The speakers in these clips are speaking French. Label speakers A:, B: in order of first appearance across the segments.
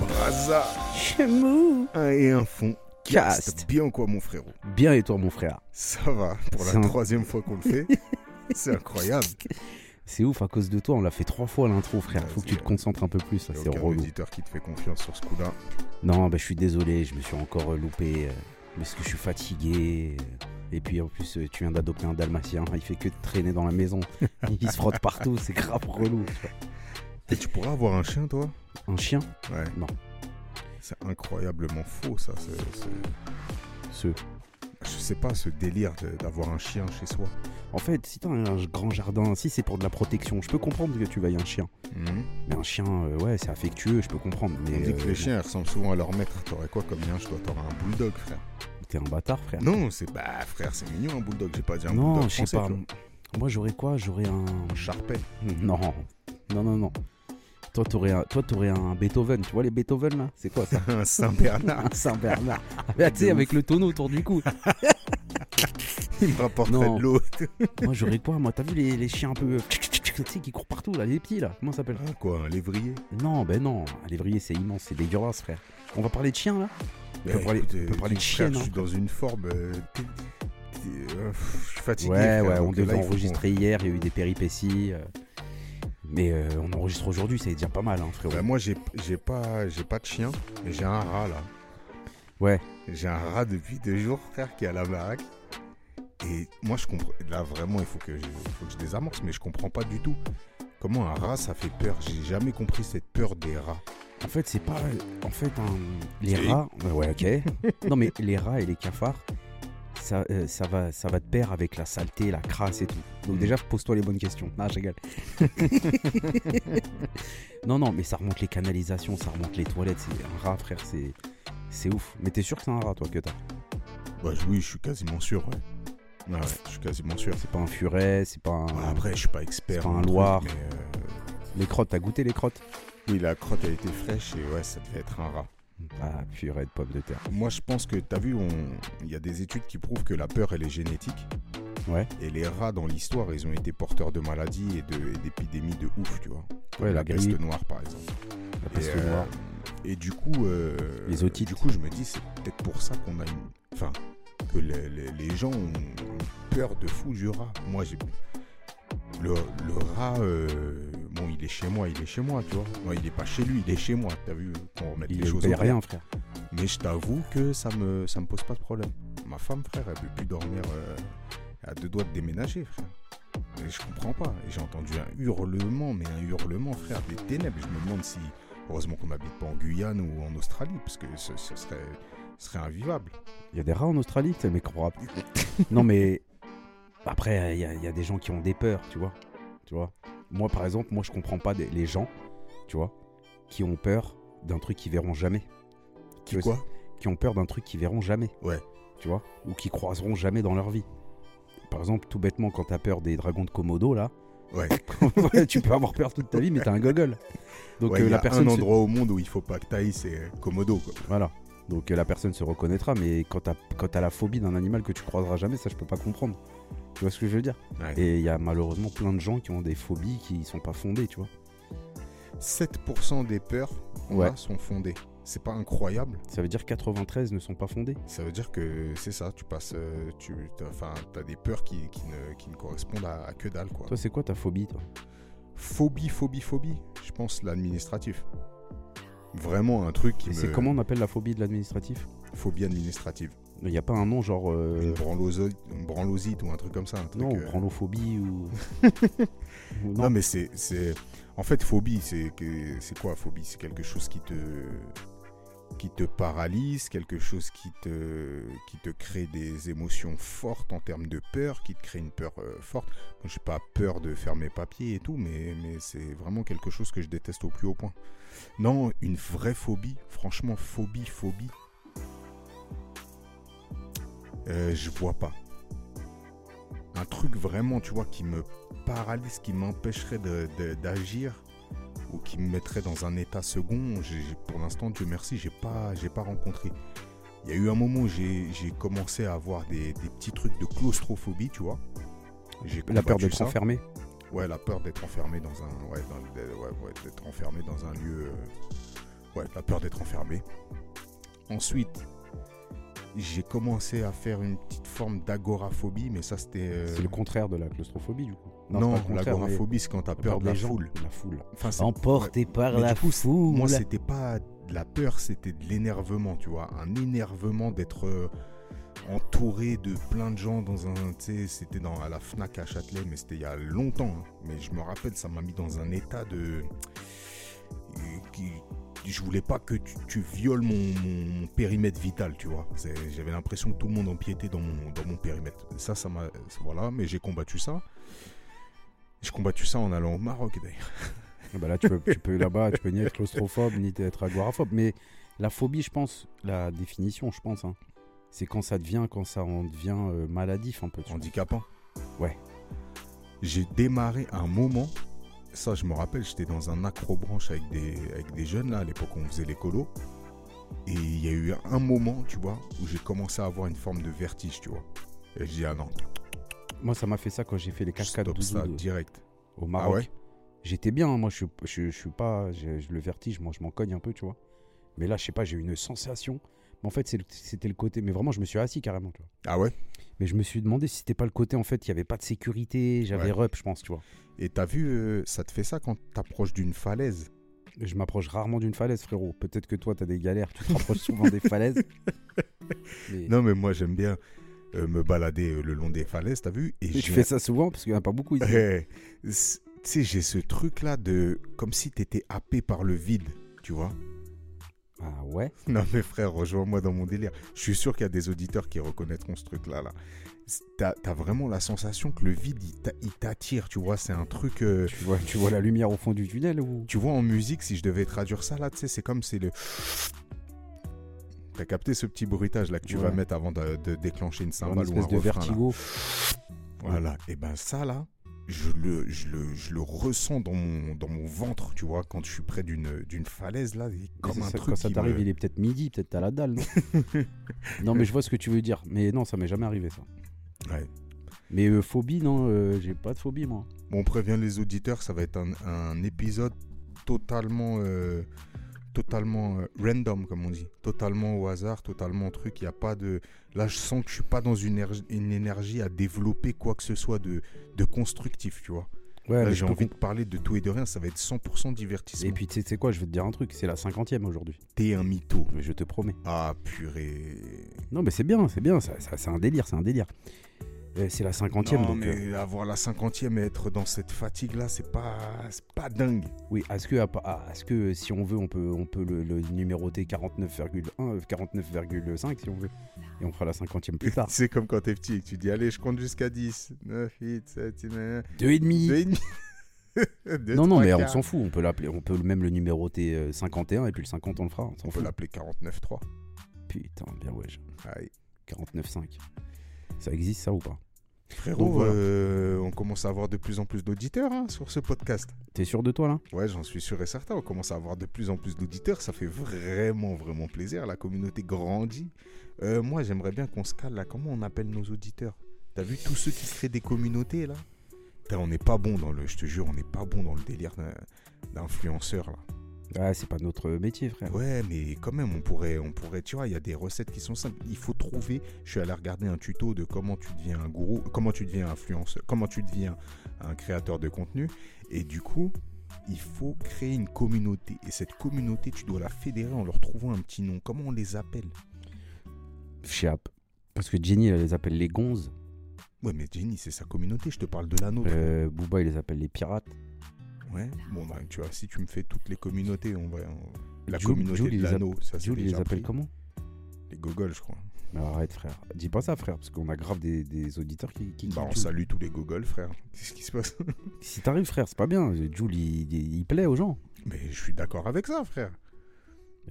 A: Braza
B: Chemou.
A: un et un fond.
B: Cast.
A: Bien quoi mon frérot?
B: Bien et toi mon frère?
A: Ça va, pour la troisième fois qu'on le fait. C'est incroyable.
B: C'est ouf, à cause de toi, on l'a fait trois fois l'intro frère.
A: Ouais,
B: Faut que tu te concentres un peu plus, ça c'est relou.
A: auditeur qui te fait confiance sur ce coup-là.
B: Non, bah je suis désolé, je me suis encore euh, loupé. euh, parce que je suis fatigué. euh, Et puis en plus, tu viens d'adopter un dalmatien, il fait que de traîner dans la maison. il se frotte partout, c'est grave relou.
A: Et tu pourrais avoir un chien toi?
B: Un chien?
A: Ouais.
B: Non.
A: C'est incroyablement faux ça. c'est-
B: Ce.
A: Je sais pas ce délire d'avoir un chien chez soi.
B: En fait, si t'as un grand jardin, si c'est pour de la protection, je peux comprendre que tu veuilles un chien.
A: Mhm.
B: Mais un chien, euh, ouais, c'est affectueux, je peux comprendre. Mais
A: On dit que
B: euh,
A: les chiens ils ressemblent souvent à leur maître. T'aurais quoi comme lien Je dois t'aurais un bulldog frère?
B: T'es un bâtard, frère.
A: Non, c'est bah frère, c'est mignon un bulldog. J'ai pas dit un
B: non,
A: bulldog
B: je sais
A: français,
B: pas. Moi, j'aurais quoi? J'aurais un.
A: Un charpet.
B: Non, non, non, non. Toi, t'aurais un, toi, t'aurais un Beethoven. Tu vois les Beethoven là? C'est quoi ça?
A: Un Saint-Bernard.
B: Un Saint Bernard. Ah, bah, tu sais, avec le tonneau autour du cou.
A: Il me rapporterait
B: Non.
A: de l'eau.
B: Moi, j'aurais quoi Moi, t'as vu les, les chiens un peu. Tu sais, qui courent partout là, les petits là Comment ça s'appelle
A: Ah, quoi, un lévrier
B: Non, ben non. Un lévrier, c'est immense, c'est dégueulasse, frère. On va parler de chiens là On peut
A: Eh,
B: parler-
A: écoute,
B: on peut
A: euh,
B: parler de chienne,
A: Je suis dans une forme. euh, euh, je suis fatigué.
B: Ouais,
A: frère,
B: ouais, on devait enregistrer hier, il y a eu des péripéties. euh, Mais euh, on enregistre aujourd'hui, c'est déjà pas mal, hein, frérot.
A: Bah, moi, j'ai j'ai pas, j'ai pas de chien, mais j'ai un rat là.
B: Ouais.
A: J'ai un rat depuis deux jours, frère, qui est à la baraque. Et moi, je comprends. Là, vraiment, il faut que, je, faut que je désamorce, mais je comprends pas du tout. Comment un rat, ça fait peur J'ai jamais compris cette peur des rats.
B: En fait, c'est pas. En fait, les rats. Ouais, ok. non, mais les rats et les cafards, ça, euh, ça, va, ça va de pair avec la saleté, la crasse et tout. Donc,
A: Mm.
B: déjà, pose-toi les bonnes questions. Ah, je rigole. non, non, mais ça remonte les canalisations, ça remonte les toilettes. C'est un rat, frère, c'est. C'est ouf. Mais t'es sûr que c'est un rat, toi, que t'as?
A: Bah, oui, je suis quasiment sûr, ouais. Ouais, je suis quasiment sûr.
B: C'est pas un furet, c'est pas un.
A: Ouais, Après, je suis pas expert.
B: C'est pas un
A: truc,
B: loir.
A: mais, euh,
B: Les crottes, t'as goûté les crottes?
A: Oui, la crotte a été fraîche et ouais, ça devait être un rat.
B: Ah, purée de pommes de terre.
A: Moi, je pense que, t'as vu, on- il y a des études qui prouvent que la peur, elle est génétique.
B: Ouais.
A: Et les rats, dans l'histoire, ils ont été porteurs de maladies et et d'épidémies de ouf, tu vois. Comme
B: Ouais, la
A: la peste
B: grippe.
A: noire, par exemple.
B: La
A: Et,
B: peste
A: euh,
B: noire.
A: et du coup, euh,
B: Les otites.
A: Du coup, je me dis, c'est peut-être pour ça qu'on a une. Enfin, que les, gens ont peur de fou du rat. Moi, j'ai. Le, le rat, euh, bon, il est chez moi, il est chez moi, tu vois. Moi, il est pas chez lui, il est chez moi. T'as vu qu'on remet
B: Il
A: les choses clair.
B: rien, frère.
A: Mais je t'avoue que ça me, ça me pose pas de problème. Ma femme, frère, elle peut plus dormir euh, à deux doigts de déménager, frère. Et je comprends pas. Et J'ai entendu un hurlement, mais un hurlement, frère, des ténèbres. Je me demande si, heureusement qu'on n'habite pas en Guyane ou en Australie, parce que ce, ce serait, serait invivable.
B: Il y a des rats en Australie, c'est mec rap. non mais après il y, a- il y a des gens qui ont des peurs, tu vois. Tu vois. Moi par exemple, moi je comprends pas des- les gens, tu vois, qui ont peur d'un truc qu'ils verront jamais.
A: Qui quoi
B: Qui ont peur d'un truc qu'ils verront jamais.
A: Ouais.
B: Tu vois Ou qui croiseront jamais dans leur vie. Par exemple, tout bêtement quand t'as peur des dragons de Komodo là,
A: Ouais.
B: ouais, tu peux avoir peur toute ta vie mais t'as un gogol. Donc
A: Ouais,
B: euh,
A: y
B: la
A: a
B: personne
A: un endroit au monde où il faut pas que t'ailles, c'est Komodo, quoi.
B: Voilà. Donc euh, la personne se reconnaîtra, mais quand t'as quand t'as la phobie d'un animal que tu croiseras jamais, ça je peux pas comprendre. Tu vois ce que je veux dire?
A: Ouais.
B: Et il y a malheureusement plein de gens qui ont des phobies qui sont pas fondées, tu vois.
A: 7% des peurs qu'on
B: Ouais.
A: a sont fondées. C'est pas incroyable
B: Ça veut dire 93 ne sont pas fondées?
A: Ça veut dire que c'est ça, tu passes, euh, tu, t'as- enfin, t'as des peurs qui, qui ne, qui ne correspondent à, à que dalle, quoi.
B: Toi, c'est quoi ta phobie, toi?
A: Phobie, phobie, phobie. Je pense l'administratif. Vraiment un truc qui me.
B: c'est comment on appelle la phobie de l'administratif
A: Phobie administrative.
B: Il n'y a pas un nom genre. euh,
A: Une, branlosite, une branlosite ou un truc comme ça. Un truc,
B: non,
A: euh,
B: branlophobie ou.
A: Non,
B: non.
A: mais c'est. En fait, phobie, c'est quoi phobie? C'est quelque chose qui te qui te paralyse, quelque chose qui te qui te crée des émotions fortes en termes de peur, qui te crée une peur euh, forte. Moi, j'ai pas peur de faire mes papiers et tout, mais mais c'est vraiment quelque chose que je déteste au plus haut point. Non, une vraie phobie, franchement, phobie, phobie. Euh, je vois pas. Un truc vraiment, tu vois, qui me paralyse, qui m'empêcherait d'agir ou qui me mettrait dans un état second, pour l'instant, Dieu merci, j'ai pas, j'ai pas rencontré. Il y a eu un moment où j'ai commencé à avoir des, des petits trucs de claustrophobie, tu vois.
B: La peur d'être enfermé.
A: Ouais, la peur d'être enfermé dans un. Ouais, d'être enfermé dans un lieu. euh, Ouais, la peur d'être enfermé. Ensuite, j'ai commencé à faire une petite forme d'agoraphobie, mais ça c'était. euh,
B: C'est le contraire de la claustrophobie, du coup.
A: Non,
B: contraire,
A: l'agoraphobie, c'est quand t'as peur de la foule.
B: La foule.
A: Enfin,
B: Emporté par
A: Mais
B: la
A: du coup, c'est-
B: foule.
A: Moi, c'était pas de la peur, c'était de l'énervement, tu vois. Un énervement d'être euh, entouré de plein de gens dans un. Tu sais, c'était dans, à la Fnac à Châtelet, mais c'était il y a longtemps. hein. Mais je me rappelle, ça m'a mis dans un état de. qui- je voulais pas que tu, tu violes mon, mon- mon périmètre vital, tu vois. J'avais l'impression que tout le monde empiétait dans mon, dans mon périmètre. Ça, ça m'a. Voilà, mais j'ai combattu ça. J'ai combattu ça en allant au Maroc d'ailleurs.
B: Ah bah là, tu peux, tu peux là-bas, tu peux ni être claustrophobe ni être agoraphobe. Mais la phobie, je pense, la définition, je pense, hein, c'est quand ça devient, quand ça en devient euh, maladif un peu.
A: handicapant.
B: Ouais.
A: J'ai démarré un moment, ça je me rappelle, j'étais dans un acrobranche avec des, avec des jeunes là, à l'époque où on faisait les colos. Et il y a eu un moment, tu vois, où j'ai commencé à avoir une forme de vertige, tu vois. Et je dis, ah non,
B: Moi, ça m'a fait ça quand j'ai fait les cascades
A: stoppe ça
B: de-
A: direct.
B: au
A: Ah
B: Maroc.
A: ouais
B: J'étais bien, hein, moi, je, suis- je, je suis pas. je- le vertige, moi, je m'en cogne un peu, tu vois. Mais là, je sais pas, j'ai eu une sensation. Mais en fait, c'était le côté. Mais vraiment, je me suis assis carrément, tu vois.
A: Ah ouais
B: Mais je me suis demandé si c'était pas le côté, en fait, il y avait pas de sécurité, j'avais
A: Ouais.
B: rep, je pense, tu vois.
A: Et t'as vu, euh, ça te fait ça quand t'approches d'une falaise?
B: Je m'approche rarement d'une falaise, frérot. Peut-être que toi, t'as des galères, tu te rapproches souvent des falaises. Mais,
A: Non, mais moi j'aime bien me balader euh, le long des falaises, t'as vu Et
B: tu fais ça souvent parce qu'il n'y en a pas beaucoup ici.
A: Eh, Tu sais, j'ai ce truc là de. Comme si t'étais happé par le vide, tu vois
B: Ah ouais?
A: Non mais frère, rejoins-moi dans mon délire. Je suis sûr qu'il y a des auditeurs qui reconnaîtront ce truc-là. Là. T'as as vraiment la sensation que le vide, il t'attire, tu vois. C'est un truc... euh,
B: tu vois, tu vois la lumière au fond du tunnel ou?
A: Tu vois, en musique, si je devais traduire ça, là, tu sais, c'est comme c'est le... T'as capté ce petit bruitage là que tu
B: Ouais.
A: vas mettre avant de, de déclencher une
B: une
A: cymbale ou un
B: espèce de
A: refrain, là.
B: vertigo
A: Voilà. Et ben ça là, je le, je le, je le ressens dans mon, dans mon ventre, tu vois, quand je suis près d'une d'une falaise là, comme un
B: ça,
A: truc
B: Quand ça t'arrive,
A: me-
B: il est peut-être midi, peut-être t'as la dalle, non Non, mais je vois ce que tu veux dire. Mais non, ça m'est jamais arrivé ça.
A: Ouais.
B: Mais euh, phobie, non, euh, j'ai pas de phobie moi.
A: Bon, on prévient les auditeurs, ça va être un, un épisode totalement, euh, totalement euh, random, comme on dit. Totalement au hasard, totalement truc. Il y a pas de. Là, je sens que je suis pas dans une, énergie- une énergie à développer quoi que ce soit de, de constructif, tu vois.
B: Ouais,
A: j'ai envie de parler de tout et de rien. Ça va être 100% divertissement.
B: Et puis tu sais- tu sais quoi, je vais te dire un truc, c'est la cinquantième aujourd'hui.
A: T'es un mytho.
B: Mais Je te promets.
A: Ah, purée.
B: Non, mais c'est bien, c'est bien, ça, ça- c'est un délire, c'est un délire. Euh, c'est la cinquantième,
A: Non,
B: donc. euh,
A: mais avoir la cinquantième et être dans cette fatigue-là, c'est pas, c'est pas dingue.
B: oui, est-ce que, si on veut, on peut, on peut le, le numéroter 49,1, euh, 49,5 si on veut. Et on fera la cinquantième plus tard.
A: C'est comme quand t'es petit et que tu dis Allez, je compte jusqu'à 10. 9, 8, 7, 8, 9,
B: Deux et demi.
A: 2 et demi. Deux,
B: Non, non, mais on s'en fout. On peut l'appeler, on peut même le numéroter euh, 51 et puis le 50 on le fera. On
A: On peut l'appeler 49.3.
B: Putain, bien ouais.
A: Aïe.
B: 49,5. Ça existe ça ou pas?
A: Frérot,
B: voilà.
A: euh, on commence à avoir de plus en plus d'auditeurs hein, sur ce podcast.
B: T'es sûr de toi là?
A: Ouais, j'en suis sûr et certain. On commence à avoir de plus en plus d'auditeurs. Ça fait vraiment, vraiment plaisir. La communauté grandit. Euh, moi, j'aimerais bien qu'on se cale là. Comment on appelle nos auditeurs? T'as vu tous ceux qui créent des communautés là? Putain, On n'est pas bon dans le. Je te jure, on n'est pas bon dans le délire d'influenceur là.
B: Ah, c'est pas notre métier, frère.
A: Ouais, mais quand même, on pourrait, on pourrait, tu vois, il y a des recettes qui sont simples. Il faut trouver. Je suis allé regarder un tuto de comment tu deviens un gourou, comment tu deviens influenceur, comment tu deviens un créateur de contenu. Et du coup, il faut créer une communauté. Et cette communauté, tu dois la fédérer en leur trouvant un petit nom. Comment on les appelle?
B: Chiap. Parce que Jenny, elle les appelle les gonzes.
A: Ouais, mais Jenny, c'est sa communauté. Je te parle de la nôtre.
B: Euh, Booba, il les appelle les pirates.
A: Ouais. Bon, bah, tu vois, si tu me fais toutes les communautés, on va. on- La communauté
B: Jules,
A: de l'anneau, ça c'est
B: les appelle comment
A: Les gogoles, je crois.
B: Mais arrête, frère. Dis pas ça, frère, parce qu'on a grave des, des auditeurs qui. qui
A: Bah, on salue tous les gogoles, frère. Qu'est-ce qui se passe?
B: Si t'arrives, frère, c'est pas bien. Jules, il, il- il plaît aux gens.
A: Mais je suis d'accord avec ça, frère.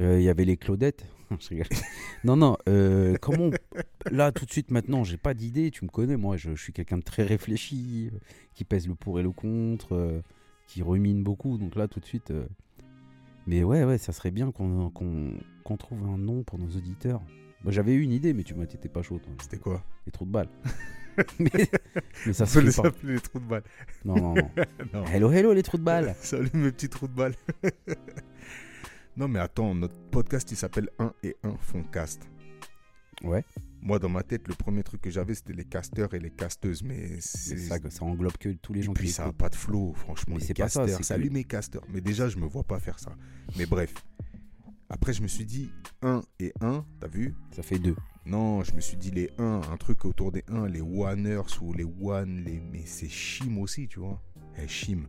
B: Euh, Il y avait les Claudettes. Non, non. euh, comment Là, tout de suite, maintenant, j'ai pas d'idée. Tu me connais, moi, je, je suis quelqu'un de très réfléchi, euh, qui pèse le pour et le contre, qui rumine beaucoup. Donc là, tout de suite. euh, Mais ouais, ouais, ça serait bien qu'on qu'on qu'on trouve un nom pour nos auditeurs. Bah, J'avais eu une idée, mais tu m'as t'étais pas chaud. toi.
A: C'était quoi?
B: Les trous de balles. mais, mais ça se
A: les
B: pas.
A: les trous de balle.
B: Non, non, non.
A: Non.
B: Hello, hello, les trous de balles.
A: Salut mes petits trous de balle. non mais attends, notre podcast il s'appelle 1 et 1 font cast.
B: Ouais,
A: Moi dans ma tête, le premier truc que j'avais c'était les casteurs et les casteuses, mais
B: c'est ça, que ça englobe que tous les
A: Et
B: gens
A: puis
B: qui
A: ça n'a pas de flow, franchement.
B: Mais
A: les
B: c'est pas ça,
A: casteurs,
B: c'est que-
A: salut mes casteurs. Mais déjà, je me vois pas faire ça. Mais bref. Après, je me suis dit 1 et 1, t'as vu?
B: Ça fait deux.
A: Non, je me suis dit les 1, un truc autour des 1, les Oneers ou les One, les... mais c'est chim aussi, tu vois. Eh, chim.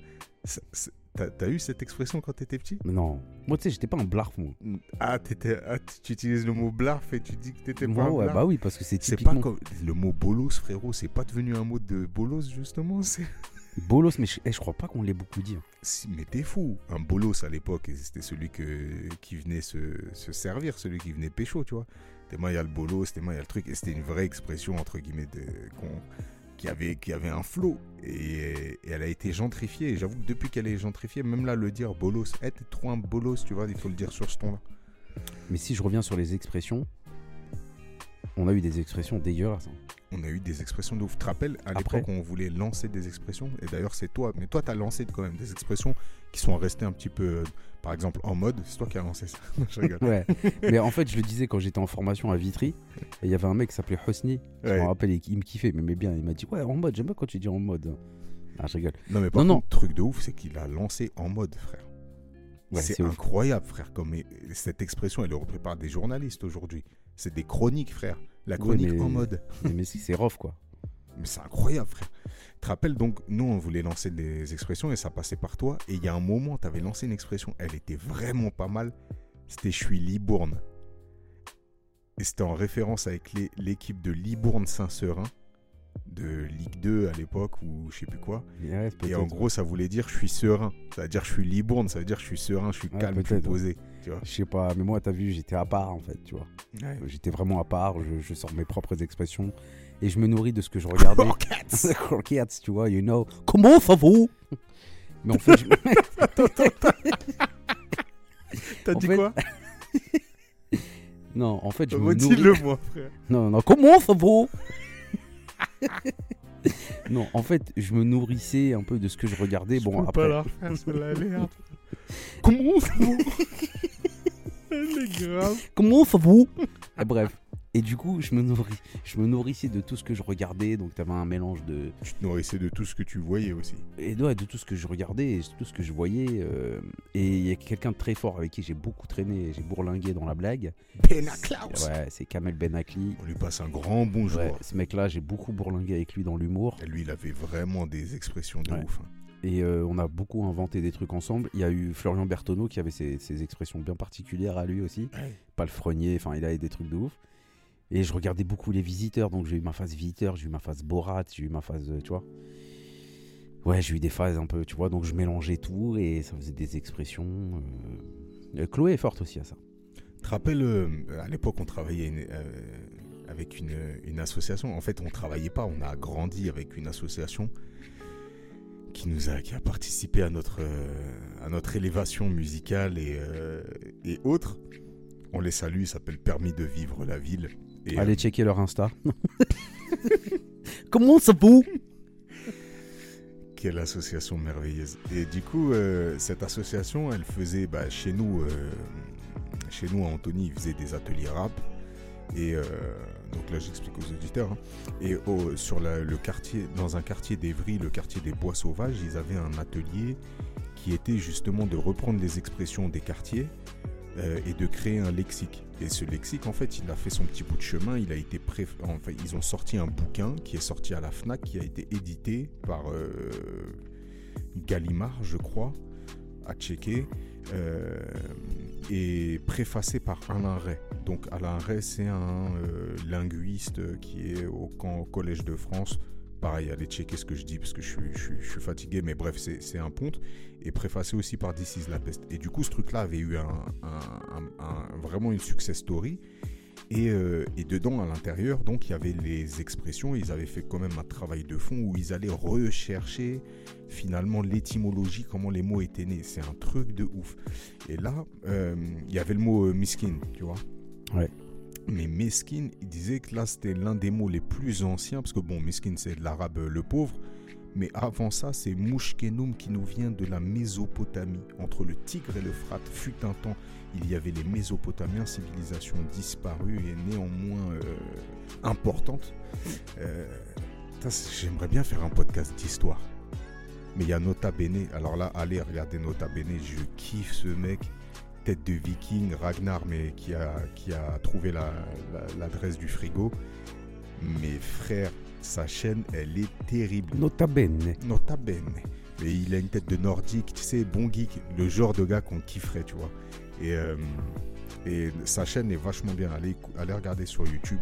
A: T'as eu cette expression quand t'étais petit?
B: Non. Moi, tu sais, j'étais pas un blarf, moi.
A: ah, t'étais- ah, tu utilises le mot blarf et tu dis que t'étais pas
B: Moi,
A: un
B: ouais,
A: blarf
B: bah oui, parce que c'est
A: C'est
B: typiquement
A: pas comme le mot bolos, frérot. C'est pas devenu un mot de bolos, justement.
B: Bolos, mais je, eh, je crois pas qu'on l'ait beaucoup dit. hein.
A: Si, mais t'es fou. Un bolos à l'époque, c'était celui que, qui venait se, se servir, celui qui venait pécho, tu vois. T'es il y a le bolos, t'es moi, il y a le truc. Et c'était une vraie expression, entre guillemets, de, qu'on- qui, avait, un flot. Et, elle a été gentrifiée. Et j'avoue que depuis qu'elle est gentrifiée, même là, le dire bolos, t'es trop un bolos, tu vois, il faut le dire sur ce ton-là.
B: Mais si je reviens sur les expressions, on a eu des expressions dégueulasses. hein.
A: On a eu des expressions de ouf. Tu te rappelles, à l'époque, on voulait lancer des expressions. Et d'ailleurs, c'est toi. Mais toi, t'as lancé quand même des expressions qui sont restées un petit peu, euh, par exemple, en mode. C'est toi qui as lancé ça. je rigole.
B: Ouais. mais en fait, je le disais quand j'étais en formation à Vitry, et il y avait un mec qui s'appelait Hosni. Je
A: Ouais.
B: me rappelle, il il me kiffait, m'aimait bien. Il m'a dit Ouais, en mode, j'aime bien quand tu dis en mode. Ah, je rigole.
A: Non, mais par
B: Non, non.
A: contre, truc de ouf, c'est qu'il a lancé en mode, frère.
B: Ouais,
A: c'est
B: ouf.
A: incroyable, frère. Comme et- cette expression, elle est reprise par des journalistes aujourd'hui. C'est des chroniques, frère. La
B: Ouais,
A: chronique
B: mais-
A: en mode.
B: mais c'est c'est rough, quoi.
A: Mais c'est incroyable, frère. Tu te rappelles donc, nous, on voulait lancer des expressions et ça passait par toi. Et il y a un moment, tu avais lancé une expression, elle était vraiment pas mal. C'était Je suis Libourne. Et c'était en référence avec l'équipe de Libourne-Saint-Seurin, de Ligue 2 à l'époque, ou je sais plus quoi.
B: Ouais,
A: Et en gros, ça voulait dire je suis serein. Ça veut dire je suis Libourne, ça veut dire je suis serein, je suis
B: Ouais,
A: calme, je suis posé. Tu vois
B: Je sais pas, mais moi, t'as vu, j'étais à part, en fait, tu vois.
A: Ouais.
B: J'étais vraiment à part, je, je sors mes propres expressions et je me nourris de ce que je regardais.
A: Croquettes
B: Croquettes, tu vois, you know. Comment ça va Mais en fait, je-
A: T'as
B: En
A: dit
B: fait,
A: quoi?
B: Non, en fait, je me nourris.
A: Redis-le moi, frère?
B: Non, non, comment ça va Non, en fait, je me nourrissais un peu de ce que je regardais.
A: Je
B: bon,
A: peux
B: après,
A: pas la Comment va Elle est grave.
B: comment va Et Bref. Et du coup, je me, nourris, je me nourrissais de tout ce que je regardais. Donc, t'avais un mélange de,
A: Tu te nourrissais de tout ce que tu voyais aussi.
B: et ouais, de tout ce que je regardais et tout ce que je voyais. euh, et il y a quelqu'un de très fort avec qui j'ai beaucoup traîné, j'ai bourlingué dans la blague.
A: Pena Klaus
B: Ouais, c'est Kamel Benakli.
A: On lui passe un grand bonjour.
B: Ouais, ce mec-là, j'ai beaucoup bourlingué avec lui dans l'humour.
A: Et lui, il avait vraiment des expressions de
B: Ouais.
A: ouf. hein.
B: Et euh, on a beaucoup inventé des trucs ensemble. Il y a eu Florian Bertoneau qui avait ses, ses expressions bien particulières à lui aussi. Pas le frenier, enfin, il avait des trucs de ouf. Et je regardais beaucoup les visiteurs, donc j'ai eu ma phase visiteur, j'ai eu ma phase Borat, j'ai eu ma phase, euh, tu vois. Ouais, j'ai eu des phases un peu, tu vois, donc je mélangeais tout et ça faisait des expressions. euh. Chloé est forte aussi à ça.
A: Tu te rappelles, euh, à l'époque, on travaillait une- avec une, une association. En fait, on travaillait pas, on a grandi avec une association qui nous a, qui a participé à notre, euh, à notre élévation musicale et, euh, et autres. On les salue, il s'appelle Permis de vivre la ville. Et,
B: Allez checker leur Insta. Comment ça va
A: Quelle association merveilleuse. Et du coup, euh, cette association, elle faisait, bah, chez nous, euh, chez nous à Antony, ils faisaient des ateliers rap. Et euh, donc là, j'explique aux auditeurs. hein. Et sur le quartier, dans un quartier d'Evry, le quartier des Bois Sauvages, ils avaient un atelier qui était justement de reprendre les expressions des quartiers euh, et de créer un lexique. Et ce lexique, en fait, il a fait son petit bout de chemin. Il a été enfin, ils ont sorti un bouquin qui est sorti à la Fnac, qui a été édité par euh, Gallimard, je crois, à checker, euh, et préfacé par Alain Ray. Donc Alain Ray, c'est un euh, linguiste qui est au, Collège de France. Pareil, allez checker ce que je dis parce que je suis, fatigué, mais bref, c'est un ponte. Et préfacé aussi par This is la peste. Et du coup, ce truc-là avait eu un, vraiment une success story. Et, euh, et dedans, à l'intérieur, donc, il y avait les expressions. Ils avaient fait quand même un travail de fond où ils allaient rechercher finalement l'étymologie, comment les mots étaient nés. C'est un truc de ouf. Et là, euh, il y avait le mot euh, miskin, tu vois.
B: Ouais.
A: Mais meskin, il disait que là, c'était l'un des mots les plus anciens, parce que bon, meskin, c'est de l'arabe euh, le pauvre. Mais avant ça, c'est Mouchkenoum qui nous vient de la Mésopotamie. Entre le Tigre et l'Euphrate, fut un temps, il y avait les Mésopotamiens, civilisation disparue et néanmoins euh, importante. Euh, J'aimerais bien faire un podcast d'histoire. Mais il y a Nota Bene. Alors là, allez regarder Nota Bene. Je kiffe ce mec. Tête de viking, Ragnar, mais qui a, qui a trouvé la- la- l'adresse du frigo. Mais frère, sa chaîne, elle est terrible.
B: Nota bene.
A: Nota bene. Mais il a une tête de nordique, tu sais, bon geek, le genre de gars qu'on kifferait, tu vois. Et, euh, et sa chaîne est vachement bien. Allez, allez regarder sur YouTube,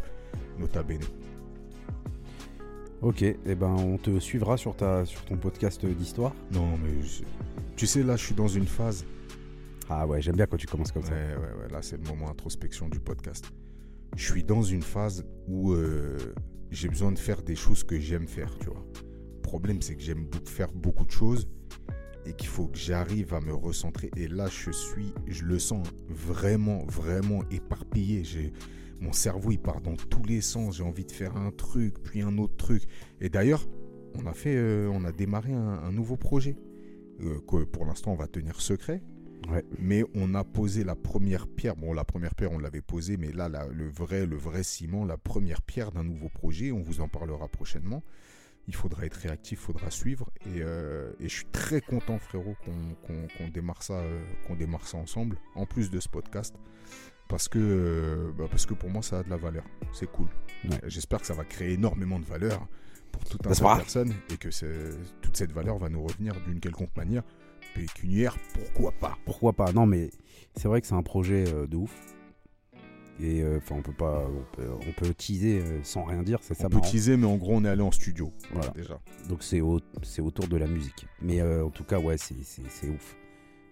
A: Nota bene.
B: Ok, et ben on te suivra sur, ta, sur ton podcast d'histoire.
A: Non, mais je- tu sais, là, je suis dans une phase.
B: Ah ouais, j'aime bien quand tu commences comme ça.
A: ouais, ouais, là, c'est le moment introspection du podcast. Je suis dans une phase où euh, j'ai besoin de faire des choses que j'aime faire, tu vois. Le problème, c'est que j'aime faire beaucoup de choses et qu'il faut que j'arrive à me recentrer. Et là, je suis, je le sens vraiment, vraiment éparpillé. J'ai, mon cerveau, il part dans tous les sens. J'ai envie de faire un truc, puis un autre truc. Et d'ailleurs, on a fait, euh, on a démarré un, un nouveau projet euh, que pour l'instant, on va tenir secret.
B: Ouais.
A: Mais on a posé la première pierre. Bon, la première pierre, on l'avait posée, mais là, la- le vrai, le vrai ciment, la première pierre d'un nouveau projet. On vous en parlera prochainement. Il faudra être réactif, il faudra suivre. Et, euh, et je suis très content, frérot, qu'on démarre ça, euh, démarre ça ensemble, en plus de ce podcast, parce que, euh, bah, parce que pour moi, ça a de la valeur. C'est cool.
B: Ouais.
A: J'espère que ça va créer énormément de valeur pour tout un tas de personnes et que toute cette valeur va nous revenir d'une quelconque manière. Pécuniaire, pourquoi pas
B: Pourquoi pas? Non, mais c'est vrai que c'est un projet euh, de ouf. Et euh, enfin, on peut pas, on peut, on peut teaser euh, sans rien dire, c'est ça
A: On peut
B: marrant.
A: teaser, mais en gros, on est allé en studio. Voilà, déjà.
B: Donc c'est au- c'est autour de la musique. Mais euh, en tout cas, ouais, c'est c'est- ouf.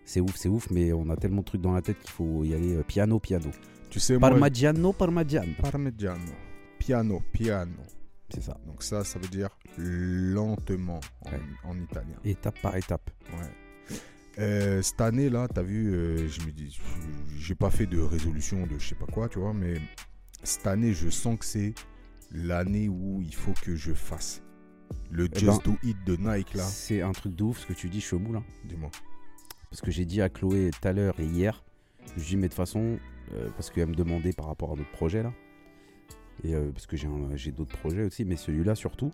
B: C'est ouf, c'est ouf, mais on a tellement de trucs dans la tête qu'il faut y aller piano, piano.
A: Tu sais, moi,
B: Parmigiano, parmigiano.
A: Parmigiano. Piano, piano.
B: C'est ça.
A: Donc ça, ça veut dire lentement en,
B: Ouais.
A: en italien.
B: Étape par étape.
A: Ouais. Euh, cette année là, t'as vu, euh, je me dis, j'ai pas fait de résolution de je sais pas quoi, tu vois, mais cette année, je sens que c'est l'année où il faut que je fasse le
B: Eh
A: Just
B: ben,
A: Do It de Nike là.
B: C'est un truc de ouf ce que tu dis, je suis au moule. hein.
A: Dis-moi.
B: Parce que j'ai dit à Chloé tout à l'heure et hier, je lui dit, mais de toute façon, euh, parce qu'elle me demandait par rapport à notre projet là, et parce que j'ai d'autres projets aussi, mais celui-là surtout,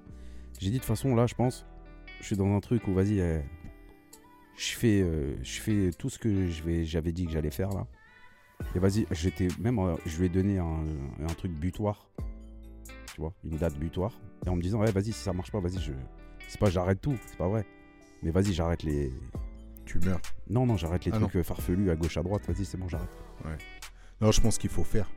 B: j'ai dit de toute façon, là, je pense, je suis dans un truc où, vas-y, euh, je fais, euh, je fais tout ce que j'avais dit que j'allais faire là. Et vas-y, j'étais même, euh, je lui ai donné un, un truc butoir, tu vois, une date butoir, et en me disant, ouais, vas-y, si ça marche pas, vas-y, je, c'est pas j'arrête tout, c'est pas vrai, mais vas-y, j'arrête les,
A: Tu meurs.
B: non, non, j'arrête les
A: Ah
B: trucs euh, farfelus à gauche, à droite. Vas-y, c'est bon, j'arrête.
A: Non, je pense qu'il faut faire.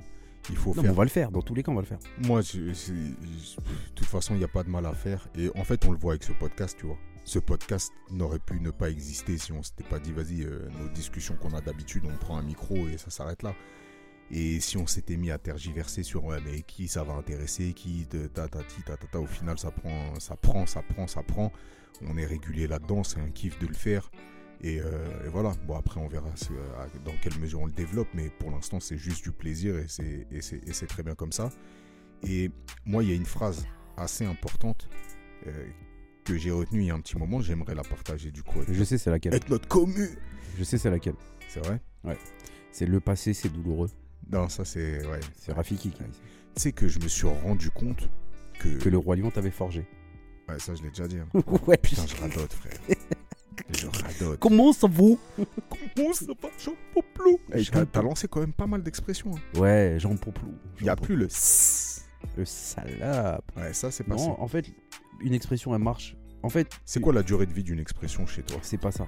A: Il faut
B: Non,
A: faire.
B: on va le faire. Dans tous les cas, on va le faire.
A: Moi, je- c'est- je- de toute façon, il n'y a pas de mal à faire. Et en fait, on le voit avec ce podcast, tu vois. Ce podcast n'aurait pu ne pas exister si on s'était pas dit, vas-y, euh, nos discussions qu'on a d'habitude, on prend un micro et ça s'arrête là. Et si on s'était mis à tergiverser sur ouais, mais qui ça va intéresser, qui ta ta ta ta au final ça prend, ça prend, ça prend, ça prend. On est régulier là-dedans, c'est un kiff de le faire. Et, euh, voilà. Bon après on verra dans quelle mesure on le développe, mais pour l'instant c'est juste du plaisir et c'est très bien comme ça. Et moi il y a une phrase assez importante euh, que j'ai retenue il y a un petit moment. J'aimerais la partager du coup avec,
B: Je sais, c'est laquelle.
A: avec notre commu.
B: Je sais, c'est laquelle.
A: C'est vrai?
B: C'est le passé, c'est douloureux.
A: Non ça c'est ouais.
B: C'est Rafiki qui a dit ça.
A: Tu sais que je me suis rendu compte que,
B: Que le roi lion t'avait forgé.
A: ouais ça je l'ai déjà dit. hein.
B: ouais,
A: Putain, je radote, frère. je radote.
B: Comment ça vaut?
A: Comment ça va, Jean Poplou?
B: Eh,
A: T'as lancé quand même pas mal d'expressions. hein.
B: Ouais, Jean Poplou.
A: Il n'y a plus le sss.
B: Le salope.
A: Ouais, ça c'est passé.
B: Non, en fait, une expression, elle marche. En fait,
A: C'est quoi la durée de vie d'une expression chez toi?
B: C'est pas ça.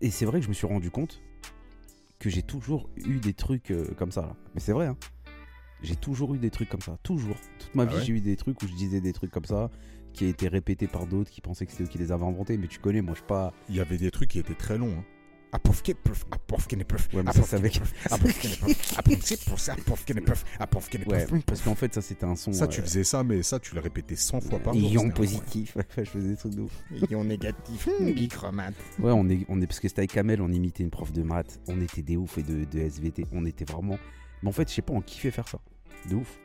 B: Et c'est vrai que je me suis rendu compte que j'ai toujours eu des trucs euh, comme ça. Là. Mais c'est vrai, hein. J'ai toujours eu des trucs comme ça. Toujours. Toute ma
A: Ah
B: vie,
A: ouais?
B: j'ai eu des trucs où je disais des trucs comme ça, qui a été répétés par d'autres, qui pensaient que c'était eux qui les avaient inventés. Mais tu connais, moi, je suis pas.
A: Il y avait des trucs qui étaient très longs. Hein. Apofke, puf, apofke, ne puf,
B: Ouais, mais ça, c'est avec-
A: ne puf, apofke, ne puf, apofke, puf, apofke, ne puf, apofke, ne
B: Ouais, parce qu'en fait, ça, c'était un son.
A: Ça, tu faisais ça, mais ça, tu le répétais 100 fois par jour.
B: Ion positif. je faisais des trucs de ouf.
A: Ion négatif. Bichromate.
B: Ouais, on est, on est, parce que c'était avec Kamel, on imitait une prof de maths, on était des oufs et de, de SVT, on était vraiment Mais en fait, je sais pas, on kiffait faire ça. De ouf.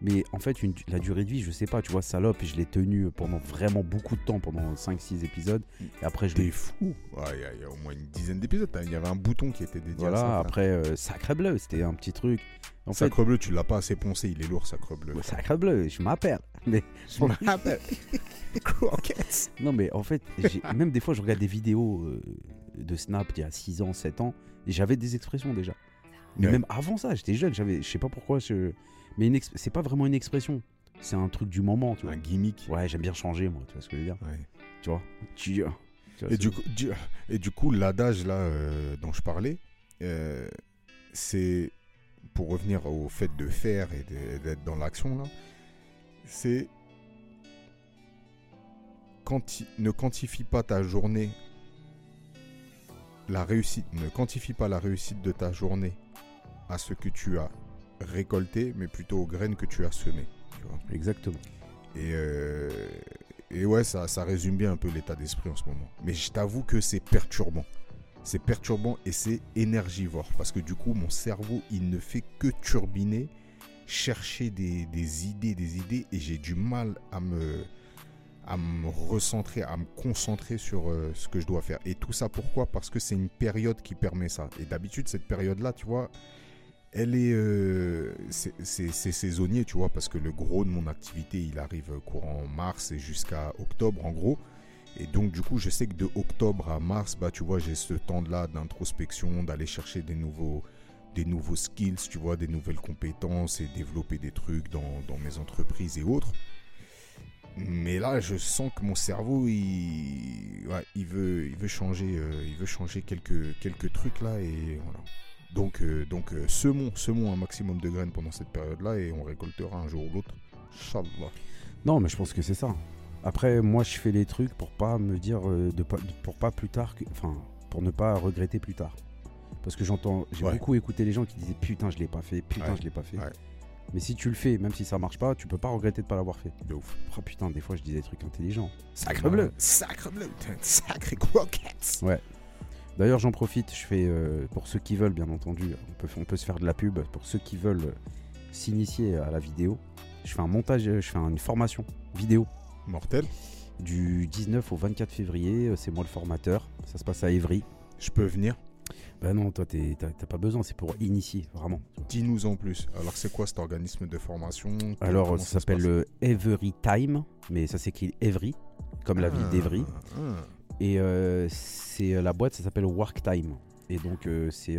B: Mais en fait, une- la durée de vie, je sais pas, tu vois, salope, je l'ai tenu pendant vraiment beaucoup de temps, pendant 5-6 épisodes. Et après, je l'ai
A: fou. Ouais, Il y, a- il y a au moins une dizaine d'épisodes. Il y avait un bouton qui était dédié à ça.
B: Voilà, après, euh, Sacre Bleu, c'était un petit truc. En fait,
A: Sacre bleu, tu l'as pas assez poncé, il est lourd, sacre bleu.
B: Ouais, Sacre Bleu, je m'appelle. Mais
A: Je. Croquettes.
B: non, mais en fait, même des fois, je regarde des vidéos euh, de Snap il y a 6 ans, 7 ans, et j'avais des expressions déjà. Mais
A: Ouais.
B: même avant ça, j'étais jeune, j'avais, je sais pas pourquoi, je... mais c'est pas vraiment une expression, c'est un truc du moment, tu vois.
A: Un gimmick.
B: Ouais, j'aime bien changer, moi, tu vois ce que je veux dire,
A: Ouais.
B: tu vois. Tu, tu vois,
A: Et du, coup, du- et du coup, l'adage là euh, dont je parlais, euh, c'est pour revenir au fait de faire et d'être dans l'action là, c'est quanti- ne quantifie pas ta journée, la réussite, ne quantifie pas la réussite de ta journée à ce que tu as récolté, mais plutôt aux graines que tu as semées. tu vois.
B: Exactement.
A: Et, euh, et ouais, ça, ça résume bien un peu l'état d'esprit en ce moment. Mais je t'avoue que c'est perturbant. C'est perturbant et c'est énergivore. Parce que du coup, mon cerveau, il ne fait que turbiner, chercher des, des idées, des idées. Et j'ai du mal à me, à me recentrer, à me concentrer sur euh, ce que je dois faire. Et tout ça, pourquoi? Parce que c'est une période qui permet ça. Et d'habitude, cette période-là, tu vois, elle est, euh, c'est saisonnier, tu vois, parce que le gros de mon activité, il arrive courant mars et jusqu'à octobre, en gros. Et donc, du coup, je sais que de octobre à mars, bah, tu vois, j'ai ce temps-là d'introspection, d'aller chercher des nouveaux, des nouveaux skills, tu vois, des nouvelles compétences et développer des trucs dans, mes entreprises et autres. Mais là, je sens que mon cerveau, il veut, il veut changer, euh, il veut changer quelques, quelques trucs là et voilà. Donc, euh, donc euh, semons, semons un maximum de graines pendant cette période-là et on récoltera un jour ou l'autre. Inch'Allah.
B: Non, mais je pense que c'est ça. Après, moi, je fais les trucs pour pas me dire, euh, de pas, pour pas plus tard, que, enfin, pour ne pas regretter plus tard. Parce que j'entends, j'ai
A: Ouais.
B: beaucoup écouté les gens qui disaient putain, je l'ai pas fait, putain,
A: Ouais.
B: je l'ai pas fait.
A: Ouais.
B: Mais si tu le fais, même si ça marche pas, tu peux pas regretter de pas l'avoir fait.
A: De ouf.
B: Oh putain, des fois, je disais des trucs intelligents.
A: Sacre bleu. Sacre bleu. Sacré croquettes.
B: D'ailleurs, j'en profite, je fais, euh, pour ceux qui veulent, bien entendu, on peut, on peut se faire de la pub, pour ceux qui veulent euh, s'initier à la vidéo, je fais un montage, euh, je fais une formation vidéo
A: Mortel.
B: du 19 au 24 février, c'est moi le formateur, ça se passe à Évry.
A: Je peux venir?
B: Bah non, toi t'es- t'as pas besoin, c'est pour initier, vraiment.
A: Dis-nous en plus. Alors, c'est quoi cet organisme de formation?
B: Alors, ça s'appelle Every Time, mais ça s'écrit Évry, comme la ville
A: Ah,
B: d'Évry.
A: ah.
B: Et euh, c'est euh, la boîte, ça s'appelle Work Time. Et donc, euh, c'est.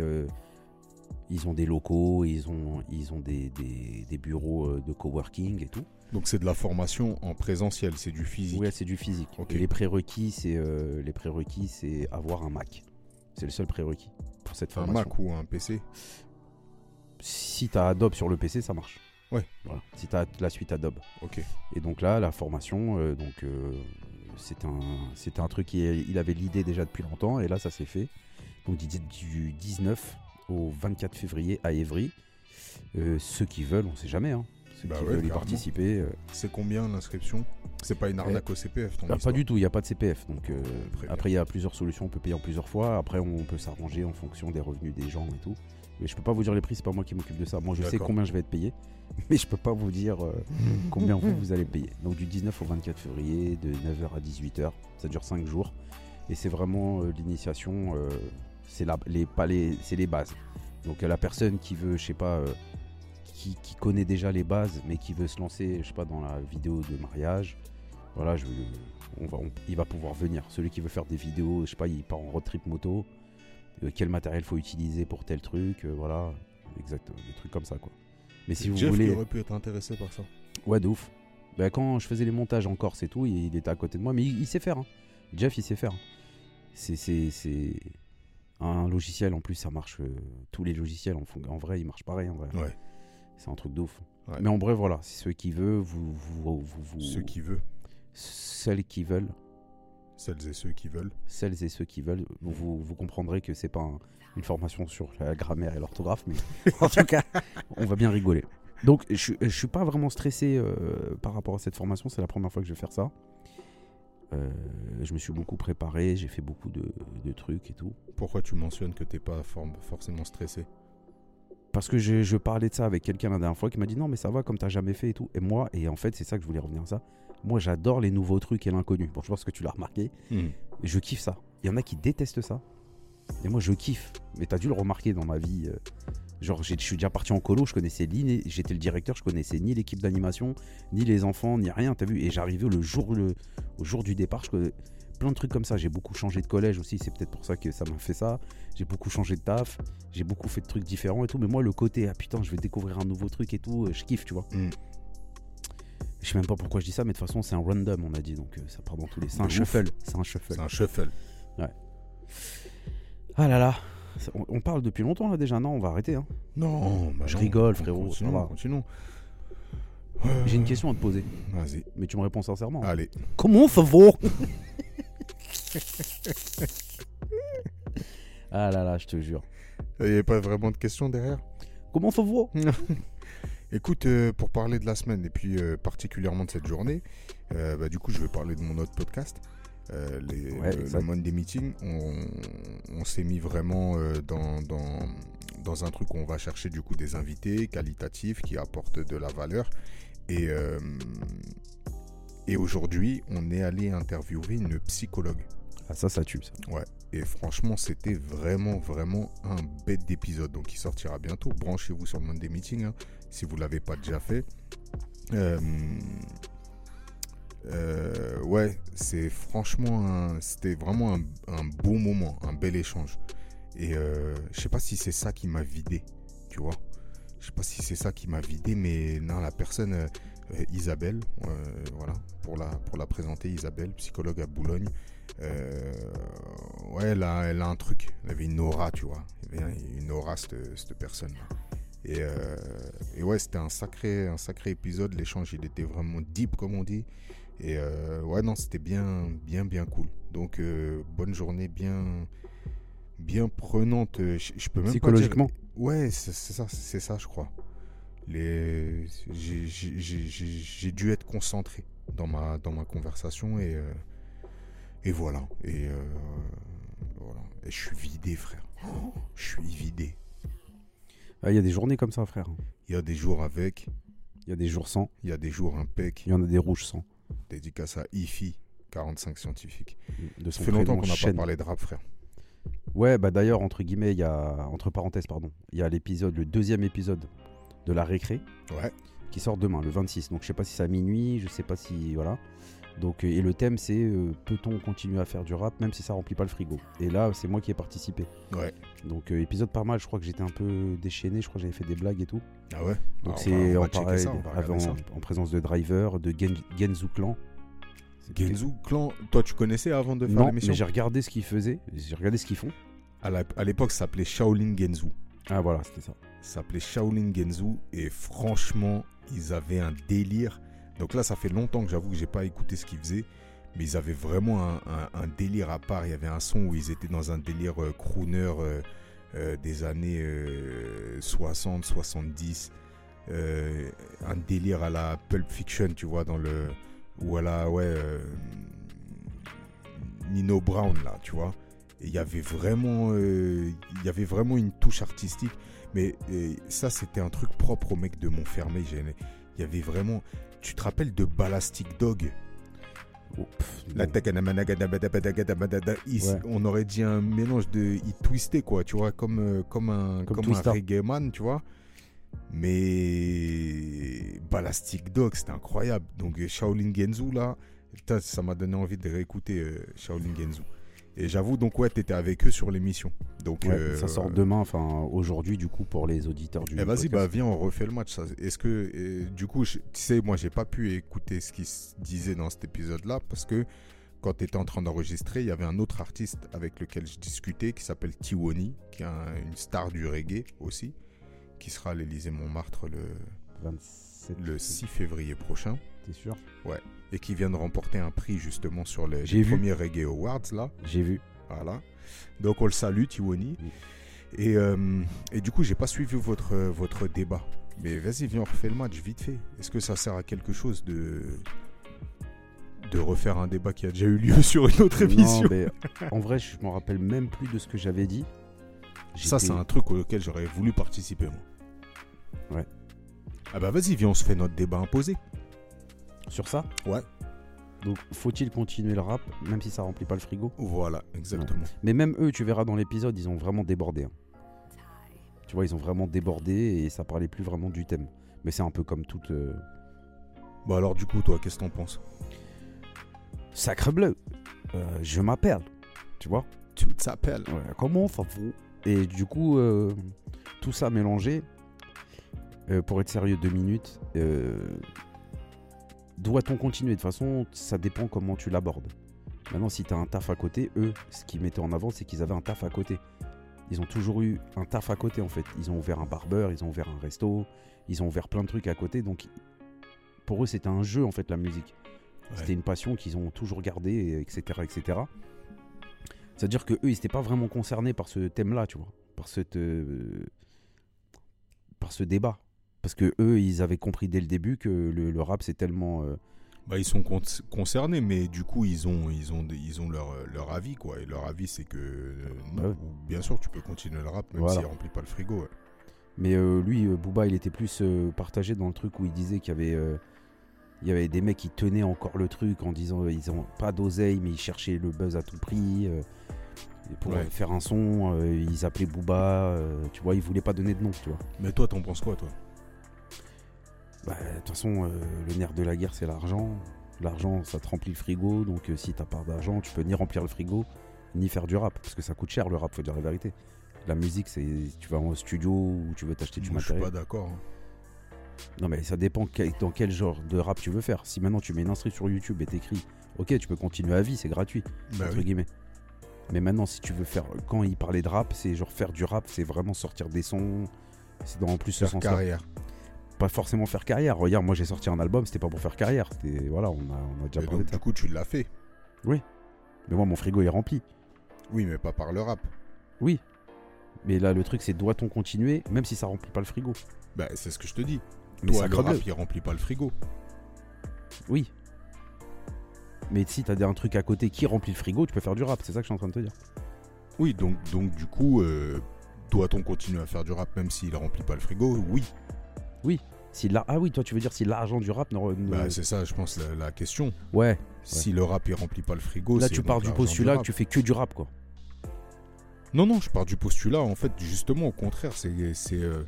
B: ils ont des locaux, ils ont, ils ont des, des- des bureaux de coworking et tout.
A: Donc, c'est de la formation en présentiel, c'est du physique.
B: Ouais, c'est du physique. Les prérequis, c'est euh, les prérequis, c'est avoir un Mac. C'est le seul prérequis pour cette
A: un
B: formation.
A: Mac ou un PC.
B: Si tu as Adobe sur le PC, ça marche.
A: Ouais.
B: Voilà. Si tu as la suite Adobe.
A: Ok.
B: Et donc là, la formation, euh, donc euh, c'est un, c'était un truc qui, il avait l'idée déjà depuis longtemps, et là, ça s'est fait. Donc du du 19 au 24 février à Évry. Euh, ceux qui veulent, on sait jamais. Hein. Ceux
A: Bah
B: qui
A: ouais,
B: veulent y participer. euh,
A: C'est combien l'inscription? C'est pas une arnaque au CPF ton
B: bah, pas du tout, il n'y a pas de CPF. Donc euh, après, il y a plusieurs solutions, on peut payer en plusieurs fois. Après, on peut s'arranger en fonction des revenus des gens et tout. Mais je peux pas vous dire les prix, c'est pas moi qui m'occupe de ça. Moi, je sais combien je vais être payé, mais je peux pas vous dire euh, combien vous, vous allez payer. Donc du 19 au 24 février, de 9h à 18h, ça dure 5 jours. Et c'est vraiment euh, l'initiation, euh, c'est la- les, bases. Donc la personne qui veut, je sais pas, euh, qui, qui connaît déjà les bases, mais qui veut se lancer, je sais pas, dans la vidéo de mariage, voilà, je, on va, on- il va pouvoir venir. Celui qui veut faire des vidéos, je sais pas, il part en road trip moto, quel matériel faut utiliser pour tel truc, euh, voilà, exactement, des trucs comme ça quoi. Mais si vous
A: Jeff
B: voulez,
A: qui aurait pu être intéressé par ça.
B: ouais, de ouf. Bah, quand je faisais les montages en Corse et tout, il, il était à côté de moi, mais il, il sait faire. hein. Jeff, il sait faire. C'est, c'est, c'est un logiciel en plus, ça marche. euh, tous les logiciels en, font- en vrai, ils marchent pareil en vrai.
A: Ouais.
B: C'est un truc de ouf.
A: Ouais.
B: Mais en vrai, voilà, c'est ceux qui veulent, vous, vous, vous, vous-
A: Ceux qui veulent.
B: celles qui veulent,
A: Celles et ceux qui veulent.
B: celles et ceux qui veulent, vous, vous, comprendrez que c'est pas un- une formation sur la grammaire et l'orthographe, mais en tout cas, on va bien rigoler. Donc, je, je suis pas vraiment stressé euh, par rapport à cette formation. C'est la première fois que je vais faire ça. Euh, je me suis beaucoup préparé, j'ai fait beaucoup de, de trucs et tout.
A: Pourquoi tu mentionnes que t'es pas form- forcément stressé?
B: Parce que je, je parlais de ça avec quelqu'un la dernière fois qui m'a dit non mais ça va comme t'as jamais fait et tout. Et moi, et en fait c'est ça que je voulais revenir à ça. Moi j'adore les nouveaux trucs et l'inconnu. Bon je pense que tu l'as remarqué.
A: Hmm.
B: Je kiffe ça. Il y en a qui détestent ça. Et moi je kiffe. Mais t'as dû le remarquer dans ma vie. euh, Genre je suis déjà parti en colo, je connaissais ni, j'étais le directeur, je connaissais ni l'équipe d'animation, ni les enfants, ni rien, t'as vu? Et j'arrivais le jour, le, au jour du départ, je connais plein de trucs comme ça. J'ai beaucoup changé de collège aussi, c'est peut-être pour ça que ça m'a fait ça. J'ai beaucoup changé de taf, j'ai beaucoup fait de trucs différents et tout. Mais moi le côté, ah putain, je vais découvrir un nouveau truc et tout, euh, je kiffe, tu vois.
A: Mm.
B: Je sais même pas pourquoi je dis ça, mais de toute façon c'est un random, on a dit, donc euh, ça part dans tous les. C'est un shuffle, c'est un shuffle.
A: C'est un shuffle.
B: Ah là là, on, on parle depuis longtemps là déjà, non On va arrêter. Hein.
A: Non, bah
B: Je
A: non.
B: rigole, frérot,
A: Continuons,
B: ça va.
A: continuons.
B: J'ai une question à te poser,
A: Vas-y,
B: mais tu me réponds sincèrement.
A: allez.
B: Comment ça va Ah là là, je te jure.
A: Il n'y avait pas vraiment de questions derrière?
B: Comment ça va
A: Écoute, euh, pour parler de la semaine et puis euh, particulièrement de cette journée, euh, bah, du coup, je vais parler de mon autre podcast, les,
B: Ouais,
A: le, le Monday Meeting. On, on s'est mis vraiment dans, dans, dans un truc où on va chercher du coup des invités qualitatifs qui apportent de la valeur. Et, et aujourd'hui, on est allé interviewer une psychologue.
B: Ah ça, ça tue ça.
A: Et franchement, c'était vraiment, vraiment un bête d'épisode. Donc, il sortira bientôt. Branchez-vous sur le Monday Meeting hein, si vous ne l'avez pas déjà fait. Euh, euh, ouais, c'est franchement, c'était vraiment un, un beau moment, un bel échange. Et euh, je sais pas si c'est ça qui m'a vidé, tu vois. Je sais pas si c'est ça qui m'a vidé, mais non, la personne, euh, Isabelle, voilà, pour la, pour la présenter, Isabelle, psychologue à Boulogne. Ouais, elle a, elle a un truc. Elle avait une aura, tu vois. Une aura, cette, cette personne-là. Et, euh, et ouais, c'était un sacré, un sacré épisode. L'échange, il était vraiment deep, comme on dit. Et euh, ouais, non, c'était bien, bien, bien cool. Donc, euh, bonne journée, bien, bien prenante. Je, je peux même pas dire-
B: Psychologiquement
A: Ouais, c'est ça, c'est ça, je crois. Les, j'ai- dû être concentré dans ma dans ma conversation et euh, et voilà et voilà. Et je suis vidé, frère. Je suis vidé.
B: Ah, Il y a des journées comme ça, frère.
A: Il y a des jours avec,
B: Il y a des jours sans,
A: il y a des jours impec.
B: il y en a des rouges sans.
A: Dédicace à IFI 45 scientifique.
B: De
A: Ça fait longtemps qu'on n'a pas parlé de rap, frère.
B: Ouais, bah d'ailleurs, entre guillemets, il y a. Entre parenthèses, pardon. Il y a l'épisode, le deuxième épisode de la récré
A: Ouais.
B: qui sort demain, le 26. Donc je sais pas si c'est à minuit, je sais pas si. Voilà. Donc, euh, et le thème c'est euh, peut-on continuer à faire du rap même si ça remplit pas le frigo? Et là, c'est moi qui ai participé.
A: Ouais.
B: Donc, euh, épisode pas mal, je crois que j'étais un peu déchaîné, je crois que j'avais fait des blagues et tout.
A: Ah ouais?
B: Donc,
A: Ah,
B: c'est en, pareil-
A: ça,
B: présence de Driver, de Gen- Genzu Clan.
A: Genzu Clan, toi tu connaissais avant de faire
B: Non,
A: l'émission?
B: mais j'ai regardé ce qu'ils faisaient, j'ai regardé ce qu'ils font.
A: À l'époque, ça s'appelait Shaolin Genzu.
B: Ah voilà, c'était ça.
A: Ça s'appelait Shaolin Genzu et franchement, ils avaient un délire. Donc là, ça fait longtemps que j'avoue que j'ai pas écouté ce qu'ils faisaient, mais ils avaient vraiment un, délire à part. Il y avait un son où ils étaient dans un délire euh, crooner euh, euh, des années euh, 60, 70. euh, un délire à la Pulp Fiction, tu vois, dans le. Ou à la. Ouais. Nino Brown, là, tu vois. Il y avait vraiment. Il y avait vraiment une touche artistique. Mais ça, c'était un truc propre au mec de Montfermeil. Il y avait vraiment. Tu te rappelles de Ballastic Dog?
B: Oh,
A: La. On aurait dit un mélange de. Il twistait, quoi, tu vois, comme, euh, comme un,
B: Comme
A: comme un reggae man, tu vois. Mais. Ballastic Dog, c'était incroyable. Donc, euh, Shaolin Genzu, là, ça m'a donné envie de réécouter euh, Shaolin Genzu. Et j'avoue, donc, ouais, t'étais avec eux sur l'émission. Donc,
B: Ouais,
A: euh,
B: ça sort demain, enfin aujourd'hui du coup pour les auditeurs du.
A: Eh vas-y, bah viens, on refait le match. ça. Est-ce que, du coup, je- tu sais, moi, j'ai pas pu écouter ce qui se disait dans cet épisode-là parce que quand tu étais en train d'enregistrer, il y avait un autre artiste avec lequel je discutais qui s'appelle Tiwoni, qui est un- une star du reggae aussi, qui sera à l'Élysée Montmartre le,
B: 27,
A: le 6 février prochain
B: T'es sûr?
A: Et qui vient de remporter un prix justement sur les, premiers Reggae Awards là.
B: J'ai vu.
A: Voilà. Donc on le salue, Tiwoni.
B: Oui.
A: Et, euh, et du coup, j'ai pas suivi votre, votre débat. Mais vas-y, viens, on refait le match vite fait. Est-ce que ça sert à quelque chose de de refaire un débat qui a déjà eu lieu sur une autre émission?
B: Non, mais en vrai, je m'en rappelle même plus de ce que j'avais dit.
A: Ça, c'est un truc auquel j'aurais voulu participer. Moi.
B: Ouais.
A: Ah bah vas-y, viens, on se fait notre débat imposé.
B: Sur ça
A: Ouais.
B: Donc, faut-il continuer le rap, même si ça remplit pas le frigo?
A: Voilà, exactement.
B: Mais même eux, tu verras dans l'épisode, ils ont vraiment débordé. hein. Tu vois, ils ont vraiment débordé et ça parlait plus vraiment du thème. Mais c'est un peu comme toute. euh,
A: Bah alors du coup, toi, qu'est-ce que t'en penses?
B: Sacre bleu, euh, je m'appelle. Tu vois?
A: Tu t'appelles
B: Ouais, Comment ça va Et du coup, euh, tout ça mélangé, pour être sérieux deux minutes, doit-on continuer? De toute façon, ça dépend comment tu l'abordes. Maintenant, si tu as un taf à côté, eux, ce qu'ils mettaient en avant, c'est qu'ils avaient un taf à côté. Ils ont toujours eu un taf à côté, en fait. Ils ont ouvert un barbeur, ils ont ouvert un resto, ils ont ouvert plein de trucs à côté. Donc, pour eux, c'était un jeu, en fait, la musique. C'était une passion qu'ils ont toujours gardée, etc. etc. C'est-à-dire que eux, ils n'étaient pas vraiment concernés par ce thème-là, tu vois, par, cette, euh, par ce débat. Parce que eux, ils avaient compris dès le début que le, le rap, c'est tellement... euh,
A: Bah, ils sont con- concernés, mais du coup, ils ont, ils ont, ils ont leur, leur avis, quoi. Et leur avis, c'est que, euh, non,
B: Ouais.
A: bien sûr, tu peux continuer le rap, même
B: Voilà.
A: s'il remplit pas le frigo. ouais.
B: Mais euh, lui, Booba, il était plus partagé dans le truc où il disait qu'il y avait, il y avait des mecs qui tenaient encore le truc en disant ils ont pas d'oseille, mais ils cherchaient le buzz à tout prix. pour
A: Ouais.
B: faire un son, euh, ils appelaient Booba, euh, tu vois, ils voulaient pas donner de nom, tu vois.
A: Mais toi, t'en penses quoi, toi?
B: Bah, de toute façon, euh, le nerf de la guerre, c'est l'argent. L'argent, ça te remplit le frigo, donc euh, si t'as pas d'argent, tu peux ni remplir le frigo, ni faire du rap, parce que ça coûte cher le rap, faut dire la vérité. La musique, c'est tu vas en studio ou tu veux t'acheter du
A: Moi, je suis
B: matériel.
A: pas d'accord. hein.
B: Non, mais ça dépend quel- dans quel genre de rap tu veux faire. Si maintenant tu mets une instru sur YouTube et t'écris, ok, tu peux continuer à vie, c'est gratuit,
A: Bah
B: entre
A: oui.
B: guillemets. Mais maintenant, si tu veux faire, quand il parlait de rap, c'est genre faire du rap, c'est vraiment sortir des sons. C'est dans en plus ce
A: Faire
B: sens-là.
A: carrière.
B: Pas forcément faire carrière. Regarde, moi j'ai sorti un album, c'était pas pour faire carrière. C'était voilà, on a, on a déjà parlé
A: donc, du coup, tu l'as fait.
B: Mais moi, mon frigo est rempli.
A: Oui, mais pas par le rap.
B: Oui. Mais là, le truc, c'est doit-on continuer, même si ça remplit pas le frigo?
A: Bah, c'est ce que je te dis.
B: Mais
A: Toi,
B: ça
A: le rap, il remplit pas le frigo.
B: Oui. Mais si t'as un truc à côté qui remplit le frigo, tu peux faire du rap. C'est ça que je suis en train de te dire.
A: Oui, donc, donc du coup, euh, doit-on continuer à faire du rap même s'il remplit pas le frigo? Oui.
B: Si la- Ah oui, toi, tu veux dire si l'argent du rap ne.
A: Bah, c'est ça, je pense, la, la question.
B: ouais.
A: Si le rap, il remplit pas le frigo,
B: Là, tu pars du postulat que tu fais que du rap, quoi.
A: Non, non, je pars du postulat. En fait, justement, au contraire, c'est. c'est, euh,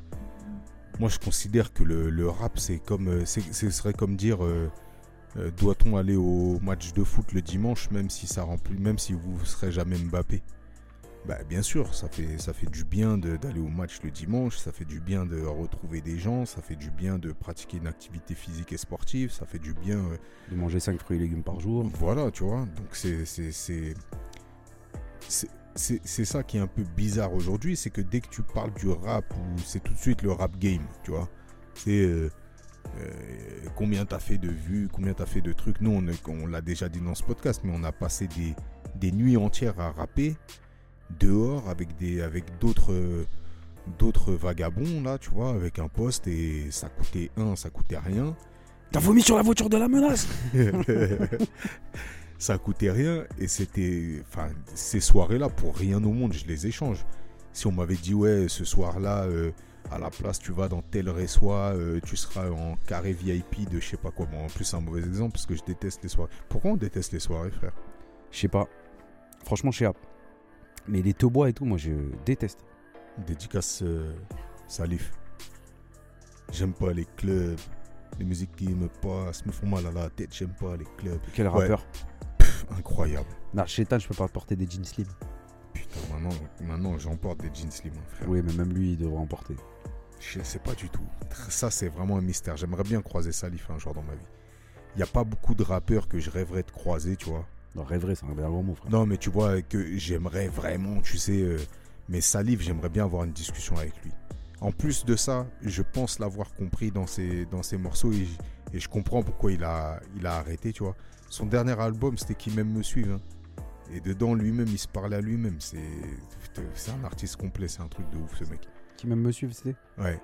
A: Moi, je considère que le, le rap, c'est comme. euh, Ce serait comme dire. euh, euh, Doit-on aller au match de foot le dimanche, même si ça remplit, même si vous ne serez jamais Mbappé? Bah, bien sûr, ça fait, ça fait du bien d'aller au match le dimanche, ça fait du bien de retrouver des gens, ça fait du bien de pratiquer une activité physique et sportive, ça fait du bien. euh,
B: De manger 5 fruits et légumes par jour.
A: voilà, tu vois. Donc c'est c'est ça qui est un peu bizarre aujourd'hui, c'est que dès que tu parles du rap, c'est tout de suite le rap game, tu vois. C'est euh, euh, combien t'as fait de vues, combien t'as fait de trucs. Nous, on l'a déjà dit dans ce podcast, mais on a passé des, des nuits entières à rapper dehors avec des avec d'autres euh, d'autres vagabonds là, tu vois, avec un poste et ça coûtait un, ça coûtait rien.
B: T'as vomi sur la voiture de la menace
A: ça coûtait rien et c'était enfin ces soirées là pour rien au monde je les échange si on m'avait dit ouais ce soir là à la place tu vas dans tel reçoit tu seras en carré VIP de je sais pas quoi bon en plus c'est un mauvais exemple parce que je déteste les soirées pourquoi on déteste les soirées frère?
B: Je sais pas. Franchement, je sais pas. Mais les bois et tout, moi, je déteste.
A: dédicace euh, Salif j'aime pas les clubs les musiques qui me passent me font mal à la tête j'aime pas les clubs
B: Quel
A: Ouais.
B: rappeur
A: Pff, incroyable
B: Non, chez Tan, je peux pas porter des jeans slim.
A: putain maintenant maintenant j'emporte des jeans slim hein, frère
B: Oui, mais même lui, il devrait en porter.
A: Je sais pas du tout. Ça, c'est vraiment un mystère. J'aimerais bien croiser Salif un jour dans ma vie. Il n'y a pas beaucoup de rappeurs que je rêverais de croiser, tu vois.
B: Non, rêverait, c'est un bien gros mot, frère.
A: Non, mais tu vois, que j'aimerais vraiment, tu sais. euh, mais Salif, j'aimerais bien avoir une discussion avec lui. En plus de ça, je pense l'avoir compris dans ses, dans ses morceaux et, et je comprends pourquoi il a, il a arrêté, tu vois. Son dernier album, c'était Qui même me suive. hein. Et dedans, lui-même, il se parlait à lui-même. C'est c'est un artiste complet, c'est un truc de ouf, ce mec.
B: Qui même me suivent, c'était?
A: Ouais,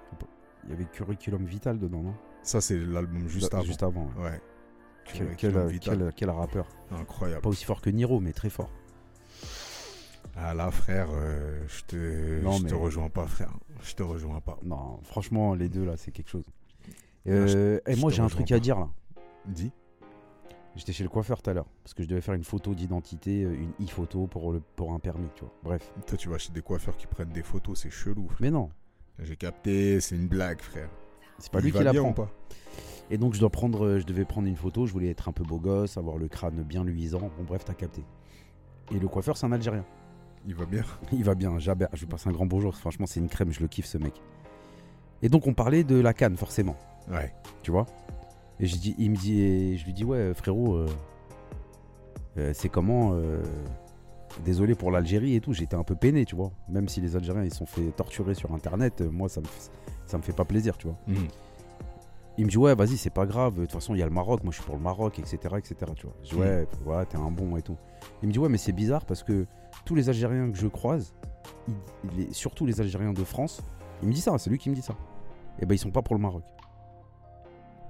B: Il y avait Curriculum Vital dedans, non?
A: Ça, c'est l'album juste avant.
B: Juste avant. ouais.
A: Ouais.
B: Quel,
A: Curriculum
B: quel,
A: Vital.
B: quel- quel rappeur.
A: Incroyable.
B: Pas aussi fort que Niro, mais très fort.
A: Ah là, frère, euh, je te,
B: Non,
A: je te
B: mais-
A: rejoins pas, frère. Je te rejoins pas.
B: Non, franchement, les deux là, c'est quelque chose. Euh,
A: je-
B: et moi, j'ai un truc à dire là.
A: Dis.
B: J'étais chez le coiffeur tout à l'heure parce que je devais faire une photo d'identité, euh, une e-photo pour, le, pour un permis, tu vois. Bref.
A: Toi, tu vas chez des coiffeurs qui prennent des photos, c'est chelou. frère.
B: Mais non,
A: J'ai capté, c'est une blague, frère.
B: c'est pas
A: Il
B: lui qui la
A: bien
B: prend.
A: ou pas?
B: Et donc je dois prendre, euh, je devais prendre une photo. Je voulais être un peu beau gosse, avoir le crâne bien luisant. Bon bref, t'as capté. Et le coiffeur, c'est un Algérien.
A: Il va bien.
B: Il va bien, Jaber. Je lui passe un grand bonjour. Franchement, c'est une crème. Je le kiffe ce mec. Et donc on parlait de la canne forcément,
A: Ouais.
B: tu vois? Et je dis, il me dit, et je lui dis ouais frérot, euh, euh, c'est comment euh, Désolé pour l'Algérie et tout. J'étais un peu peiné, tu vois. Même si les Algériens ils se sont fait torturer sur Internet, moi ça me ça me fait pas plaisir, tu vois.
A: Mhm.
B: Il me dit ouais vas-y c'est pas grave, de toute façon il y a le Maroc, moi je suis pour le Maroc, etc. etc. Tu vois. Je dis ouais, ouais t'es un bon et tout. Il me dit ouais mais c'est bizarre parce que tous les Algériens que je croise, il- il est- surtout les Algériens de France, il me dit ça, c'est lui qui me dit ça. Et ben ils sont pas pour le Maroc.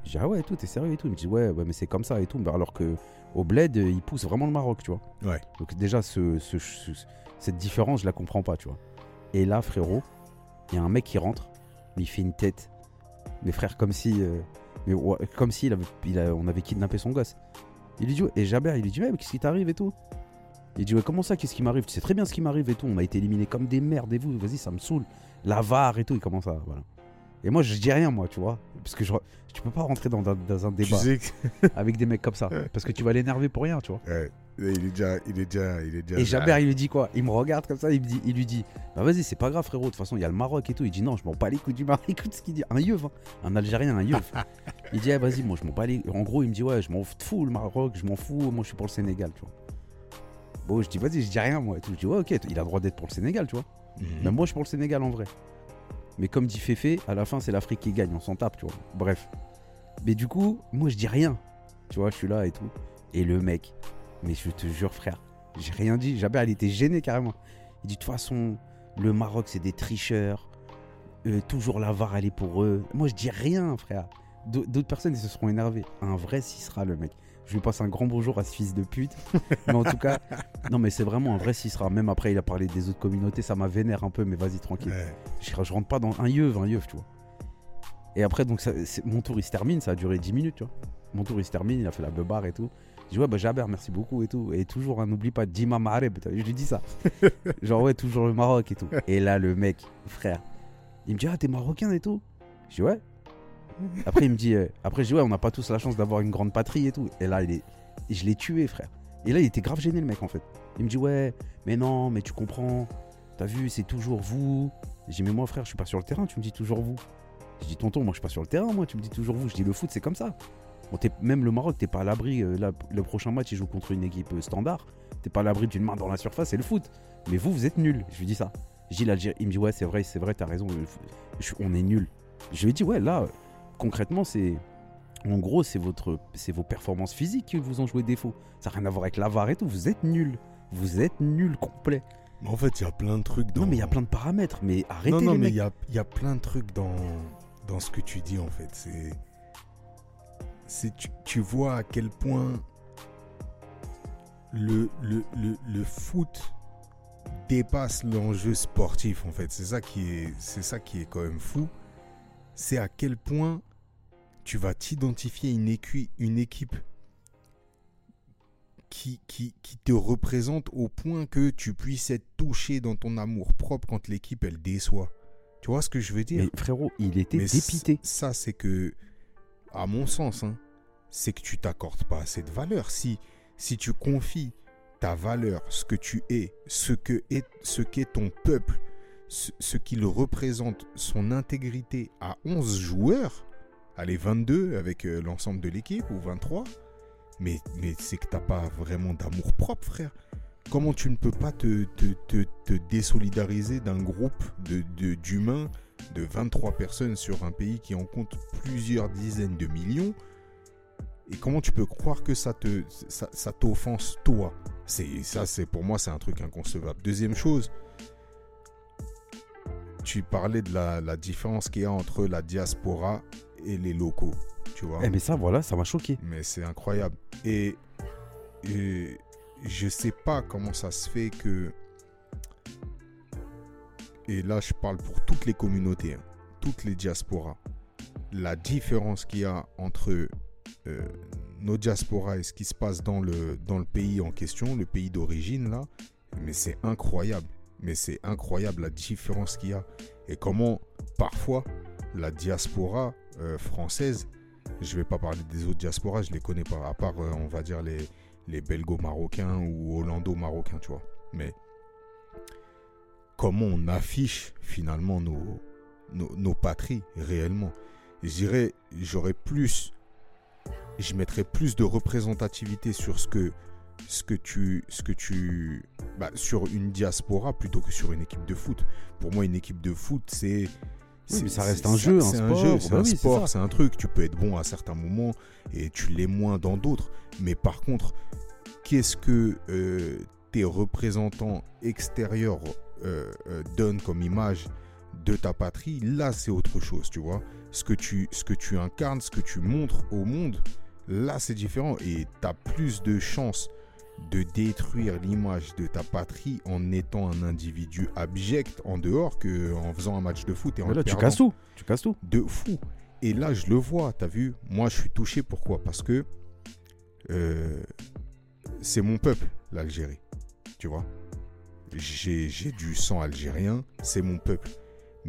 B: Je dis ah ouais et tout, t'es sérieux et tout. Il me dit ouais, ouais mais c'est comme ça et tout. Alors que au bled ils poussent vraiment le Maroc, tu vois.
A: Ouais.
B: Donc déjà ce, ce- ce- cette différence je la comprends pas, tu vois. Et là frérot, il y a un mec qui rentre, mais il fait une tête. Mes frères comme si, euh, mais comme si il avait, on avait kidnappé son gosse. Il lui dit et Jaber il lui dit mais qu'est-ce qui t'arrive et tout? Il dit ouais comment ça qu'est-ce qui m'arrive? Tu sais très bien ce qui m'arrive et tout. On a été éliminés comme des merdes et vous vas-y ça me saoule. La VAR et tout il commence à. Et moi je dis rien moi tu vois parce que je, tu peux pas rentrer dans, dans- dans un
A: Tu
B: débat
A: sais que.
B: avec des mecs comme ça parce que tu vas l'énerver pour rien tu vois.
A: Ouais. Il est déjà. Il est déjà. Il est déjà
B: Et Jaber, il lui dit quoi? Il me regarde comme ça, il, me dit, il lui dit Bah vas-y, c'est pas grave, frérot, de toute façon, il y a le Maroc et tout. Il dit Non, je m'en bats les couilles du Maroc. Écoute ce qu'il dit. Un yeuve, hein. un Algérien, un yeuve. il dit Eh, Vas-y, moi, je m'en bats les. En gros, il me dit Ouais, je m'en fous le Maroc, je m'en fous, moi, je suis pour le Sénégal, tu vois. Bon, je dis Vas-y, je dis rien, moi. Et tout. Je dis Ouais, ok, il a le droit d'être pour le Sénégal, tu vois.
A: Mhm.
B: Même moi, je suis pour le Sénégal en vrai. Mais comme dit Féfé, à la fin, c'est l'Afrique qui gagne, on s'en tape, tu vois. Bref. Mais du coup, moi, je dis rien. Tu vois, je suis là et tout. Et le mec, mais je te jure, frère, j'ai rien dit. Jaber, il était gêné carrément. Il dit De toute façon, le Maroc, c'est des tricheurs. Euh, toujours la VAR, elle est pour eux. Moi, je dis rien, frère. D'au- D'autres personnes, ils se seront énervés. Un vrai Cicera, le mec. Je lui passe un grand bonjour à ce fils de pute. mais en tout cas, non, mais c'est vraiment un vrai Cicera. Même après, il a parlé des autres communautés. Ça m'a vénère un peu, mais vas-y, tranquille.
A: Ouais.
B: Je, je rentre pas dans un yeuve, un yeuve, tu vois. Et après, donc, ça- mon tour, il se termine. Ça a duré 10 minutes, tu vois. Mon tour, il se termine. Il a fait la beubare et tout. Je dis, ouais, bah, Jaber, merci beaucoup et tout. Et toujours, hein, n'oublie pas, Dima Mahreb. Je lui dis ça. Genre, ouais, toujours le Maroc et tout. Et là, le mec, frère, il me dit, ah, t'es marocain et tout. Je dis, ouais. Après, il me dit, euh, après, je dis, ouais, on n'a pas tous la chance d'avoir une grande patrie et tout. Et là, il est, je l'ai tué, frère. Et là, il était grave gêné, le mec, en fait. Il me dit, ouais, mais non, mais tu comprends. T'as vu, c'est toujours vous. J'ai dit, mais moi, frère, je suis pas sur le terrain, tu me dis toujours vous. Je dis, tonton, moi, je suis pas sur le terrain, moi, tu me dis toujours vous. Je dis, le foot, c'est comme ça. Même le Maroc, t'es pas à l'abri. euh, le prochain match, il joue contre une équipe euh, standard. T'es pas à l'abri d'une main dans la surface, c'est le foot. Mais vous, vous êtes nuls. Je lui dis ça. Je dis, l'Algérie. Il me dit, ouais, c'est vrai, c'est vrai, t'as raison. on est nuls. Je lui dit, ouais, là, concrètement, c'est. En gros, c'est votre, c'est vos performances physiques qui vous ont joué défaut. Ça n'a rien à voir avec la VAR et tout. Vous êtes nuls. Vous êtes nuls complet.
A: Mais en fait, il y a plein de trucs dans.
B: Non, mais il y a plein de paramètres. Mais arrêtez
A: Non, non,
B: les
A: mais il y a, y a plein de trucs dans, dans ce que tu dis, en fait. C'est. c'est tu, tu vois à quel point le, le, le, le foot dépasse l'enjeu sportif, en fait. C'est ça, qui est, c'est ça qui est quand même fou. C'est à quel point tu vas t'identifier une, une équipe qui, qui, qui te représente au point que tu puisses être touché dans ton amour propre quand l'équipe elle déçoit. Tu vois ce que je veux dire?
B: Mais frérot, il était
A: Mais
B: dépité.
A: Ça, c'est que, à mon sens, hein, c'est que tu t'accordes pas assez de valeur. Si, si tu confies ta valeur, ce que tu es, ce que est, ce qu'est ton peuple, ce, ce qu'il représente, son intégrité à 11 joueurs, allez 22 avec euh, l'ensemble de l'équipe ou 23, mais, mais c'est que t'as pas vraiment d'amour propre, frère. Comment tu ne peux pas te, te, te, désolidariser d'un groupe de, de- d'humains de 23 personnes sur un pays qui en compte plusieurs dizaines de millions? Et comment tu peux croire que ça te ça, ça t'offense toi? C'est ça c'est pour moi c'est un truc inconcevable. Deuxième chose tu parlais de la, la différence qu'il y a entre la diaspora et les locaux tu vois
B: Eh, mais ça, voilà, ça m'a choqué.
A: mais c'est incroyable. Et, et je sais pas comment ça se fait que et là je parle pour toutes les communautés, hein, toutes les diasporas, la différence qu'il y a entre euh, nos diasporas et ce qui se passe dans le, dans le pays en question, le pays d'origine là, mais c'est incroyable. Mais c'est incroyable la différence qu'il y a. Et comment parfois la diaspora euh, française, je vais pas parler des autres diasporas, je les connais pas, à part euh, on va dire les, les belgo-marocains ou hollando-marocains, tu vois. Mais comment on affiche finalement nos, nos, nos patries réellement? Je dirais, j'aurais plus, je mettrais plus de représentativité sur ce que, ce que tu, ce que tu, bah, sur une diaspora plutôt que sur une équipe de foot. Pour moi, une équipe de foot, c'est
B: mais ça reste un jeu, un
A: c'est un
B: sport.
A: un
B: c'est
A: un truc. Tu peux être bon à certains moments et tu l'es moins dans d'autres. Mais par contre, qu'est-ce que euh, tes représentants extérieurs euh, euh, donnent comme image de ta patrie Là, c'est autre chose, tu vois. Ce que tu, ce que tu incarnes, ce que tu montres au monde, là, c'est différent. Et tu as plus de chances de détruire l'image de ta patrie en étant un individu abject en dehors que en faisant un match de foot et en
B: là, tu casses tout. Tu casses tout.
A: de fou. Et là, je le vois, t'as vu? Moi, je suis touché. Pourquoi? Parce que euh, c'est mon peuple, l'Algérie. Tu vois? J'ai j'ai du sang algérien, c'est mon peuple.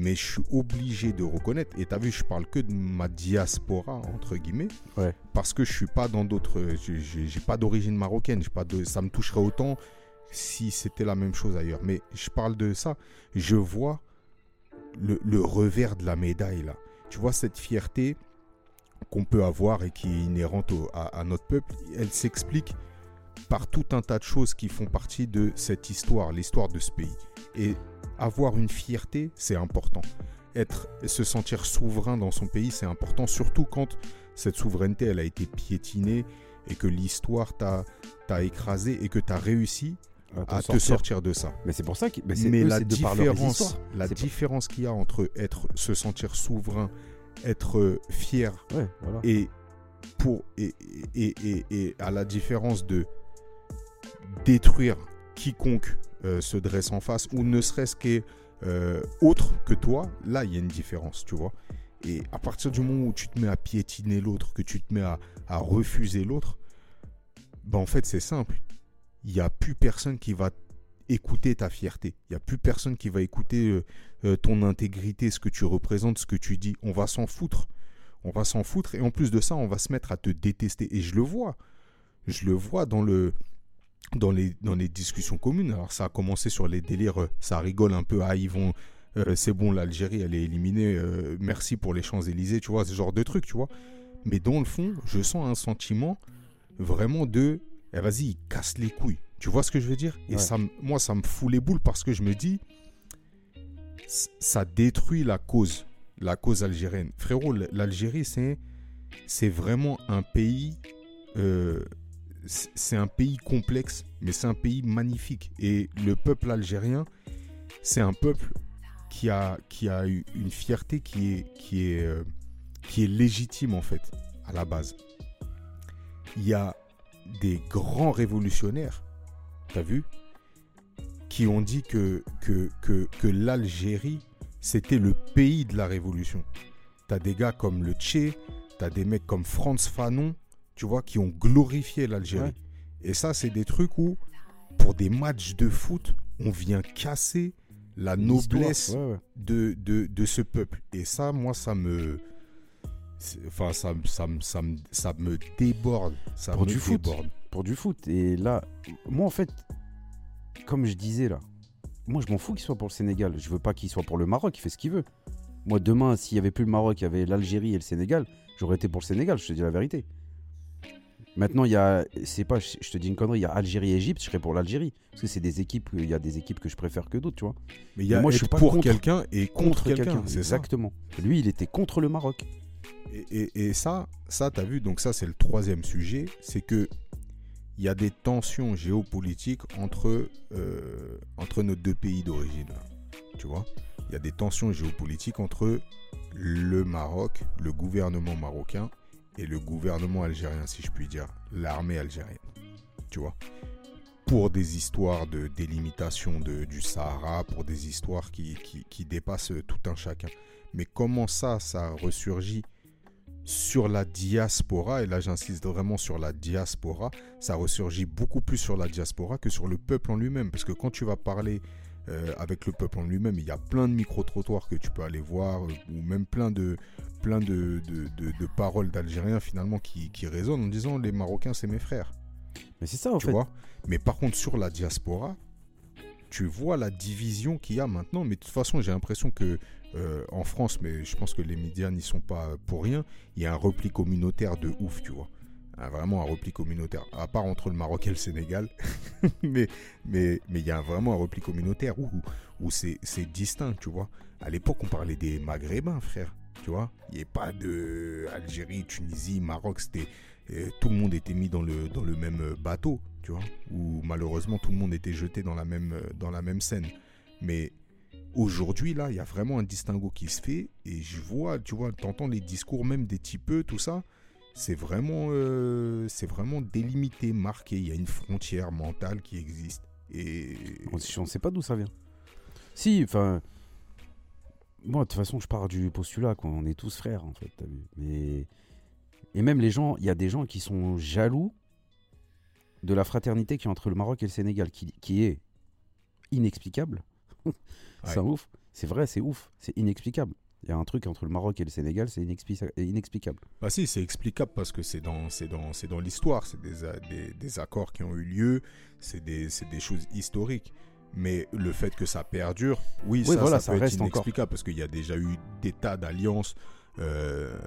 A: Mais je suis obligé de reconnaître, et t'as vu, je parle que de ma diaspora, entre guillemets,
B: Ouais.
A: parce que je suis pas dans d'autres. j'ai- pas d'origine marocaine, pas de, ça me toucherait autant si c'était la même chose ailleurs. Mais je parle de ça, je vois le, le revers de la médaille là. Tu vois cette fierté qu'on peut avoir et qui est inhérente au- à, à notre peuple, elle s'explique par tout un tas de choses qui font partie de cette histoire, l'histoire de ce pays. Et avoir une fierté, c'est important. Être, se sentir souverain dans son pays, c'est important, surtout quand cette souveraineté, elle a été piétinée et que l'histoire t'a écrasé et que tu as réussi à te
B: sortir.
A: sortir de ça.
B: Mais c'est pour ça que. Mais,
A: Mais
B: eux,
A: la différence, la différence qu'il y a entre être, se sentir souverain, être euh, fier
B: Ouais, voilà.
A: et pour et, et, et, et à la différence de détruire quiconque euh, se dresse en face ou ne serait-ce qu'est euh, autre que toi, là il y a une différence, tu vois. Et à partir du moment où tu te mets à piétiner l'autre, que tu te mets à, refuser l'autre, ben en fait c'est simple. Il n'y a plus personne qui va écouter ta fierté. Il n'y a plus personne qui va écouter euh, ton intégrité, ce que tu représentes, ce que tu dis. On va s'en foutre. On va s'en foutre. Et en plus de ça, on va se mettre à te détester. Et je le vois. Je le vois dans, le, dans, les, dans les discussions communes. Alors ça a commencé sur les délires. euh, Ça rigole un peu. Ah, ils vont... euh, c'est bon, l'Algérie, elle est éliminée. euh, merci pour les Champs-Élysées. Tu vois, ce genre de truc, tu vois. Mais dans le fond, je sens un sentiment vraiment de... Eh, vas-y, il casse les couilles. Tu vois ce que je veux dire? Et
B: Ouais.
A: ça, moi, ça me fout les boules parce que je me dis, ça détruit la cause, la cause algérienne. Frérot, l'Algérie, c'est, c'est vraiment un pays, euh, c'est un pays complexe, mais c'est un pays magnifique. Et le peuple algérien, c'est un peuple qui a, qui a une fierté qui est, qui est, euh, qui est légitime en fait, à la base. Il y a des grands révolutionnaires, t'as vu, qui ont dit que, que, que, que l'Algérie, c'était le pays de la révolution. T'as des gars comme le Tché, t'as des mecs comme Franz Fanon, tu vois, qui ont glorifié l'Algérie.
B: Ouais.
A: Et ça, c'est des trucs où, pour des matchs de foot, on vient casser la noblesse
B: ouais, ouais.
A: de, de, de ce peuple. Et ça, moi, ça me. Enfin, ça, ça, ça, ça me déborde. Ça
B: Pour
A: me
B: du foot. Pour du foot. Et là, moi, en fait, comme je disais là, moi, je m'en fous qu'il soit pour le Sénégal. Je veux pas qu'il soit pour le Maroc. Il fait ce qu'il veut. Moi, demain, s'il y avait plus le Maroc, il y avait l'Algérie et le Sénégal, j'aurais été pour le Sénégal. Je te dis la vérité. Maintenant, il y a, c'est pas, je te dis une connerie, il y a Algérie et Égypte, je serais pour l'Algérie. Parce que c'est des équipes, il y a des équipes que je préfère que d'autres, tu vois.
A: Mais il y a
B: Mais moi, je suis pas
A: pour quelqu'un et contre, quelqu'un. Ça.
B: Exactement. Lui, il était contre le Maroc.
A: Et, et- et ça, ça, t'as vu, donc ça, c'est le troisième sujet, c'est que il y a des tensions géopolitiques entre, euh, entre nos deux pays d'origine. Tu vois Il y a des tensions géopolitiques entre le Maroc, le gouvernement marocain, et le gouvernement algérien, si je puis dire, l'armée algérienne. Tu vois pour des histoires de délimitation de, du Sahara, pour des histoires qui, qui, qui dépassent tout un chacun. Mais comment ça, ça ressurgit sur la diaspora, et là j'insiste vraiment sur la diaspora, ça ressurgit beaucoup plus sur la diaspora que sur le peuple en lui-même. Parce que quand tu vas parler euh, avec le peuple en lui-même, il y a plein de micro-trottoirs que tu peux aller voir, euh, ou même plein de, plein de, de, paroles d'Algériens finalement qui, qui, résonnent en disant les Marocains c'est mes frères.
B: Mais c'est ça en fait.
A: Vois? Mais par contre sur la diaspora, tu vois la division qu'il y a maintenant. Mais de toute façon, j'ai l'impression que euh, en France, mais je pense que les médias n'y sont pas pour rien, il y a un repli communautaire de ouf, tu vois. Vraiment un repli communautaire, à part entre le Maroc et le Sénégal. mais mais mais il y a vraiment un repli communautaire où, où c'est distinct, tu vois. À l'époque, on parlait des Maghrébins, frère, tu vois. Il n'y avait pas de Algérie, Tunisie, Maroc, c'était euh, tout le monde était mis dans le dans le même bateau, tu vois. Où malheureusement tout le monde était jeté dans la même dans la même scène. Mais Aujourd'hui, là, il y a vraiment un distinguo qui se fait et je vois, tu vois, t'entends les discours même des typeux, tout ça. C'est vraiment, euh, c'est vraiment délimité, marqué. Il y a une frontière mentale qui existe. Et
B: on ne sait pas d'où ça vient. Si, enfin, moi de toute façon, je pars du postulat qu'on est tous frères en fait. As vu Mais et même les gens, il y a des gens qui sont jaloux de la fraternité qui est entre le Maroc et le Sénégal, qui, qui est inexplicable. C'est ouf. C'est vrai, c'est ouf. C'est inexplicable. Il y a un truc entre le Maroc et le Sénégal, c'est inexplicable.
A: Bah si, c'est explicable parce que c'est dans, dans, dans l'histoire. C'est des, des, accords qui ont eu lieu, c'est des, des, choses historiques. Mais le fait que ça perdure, oui, ça, voilà, ça, peut être inexplicable parce qu'il y a déjà eu des tas d'alliances euh,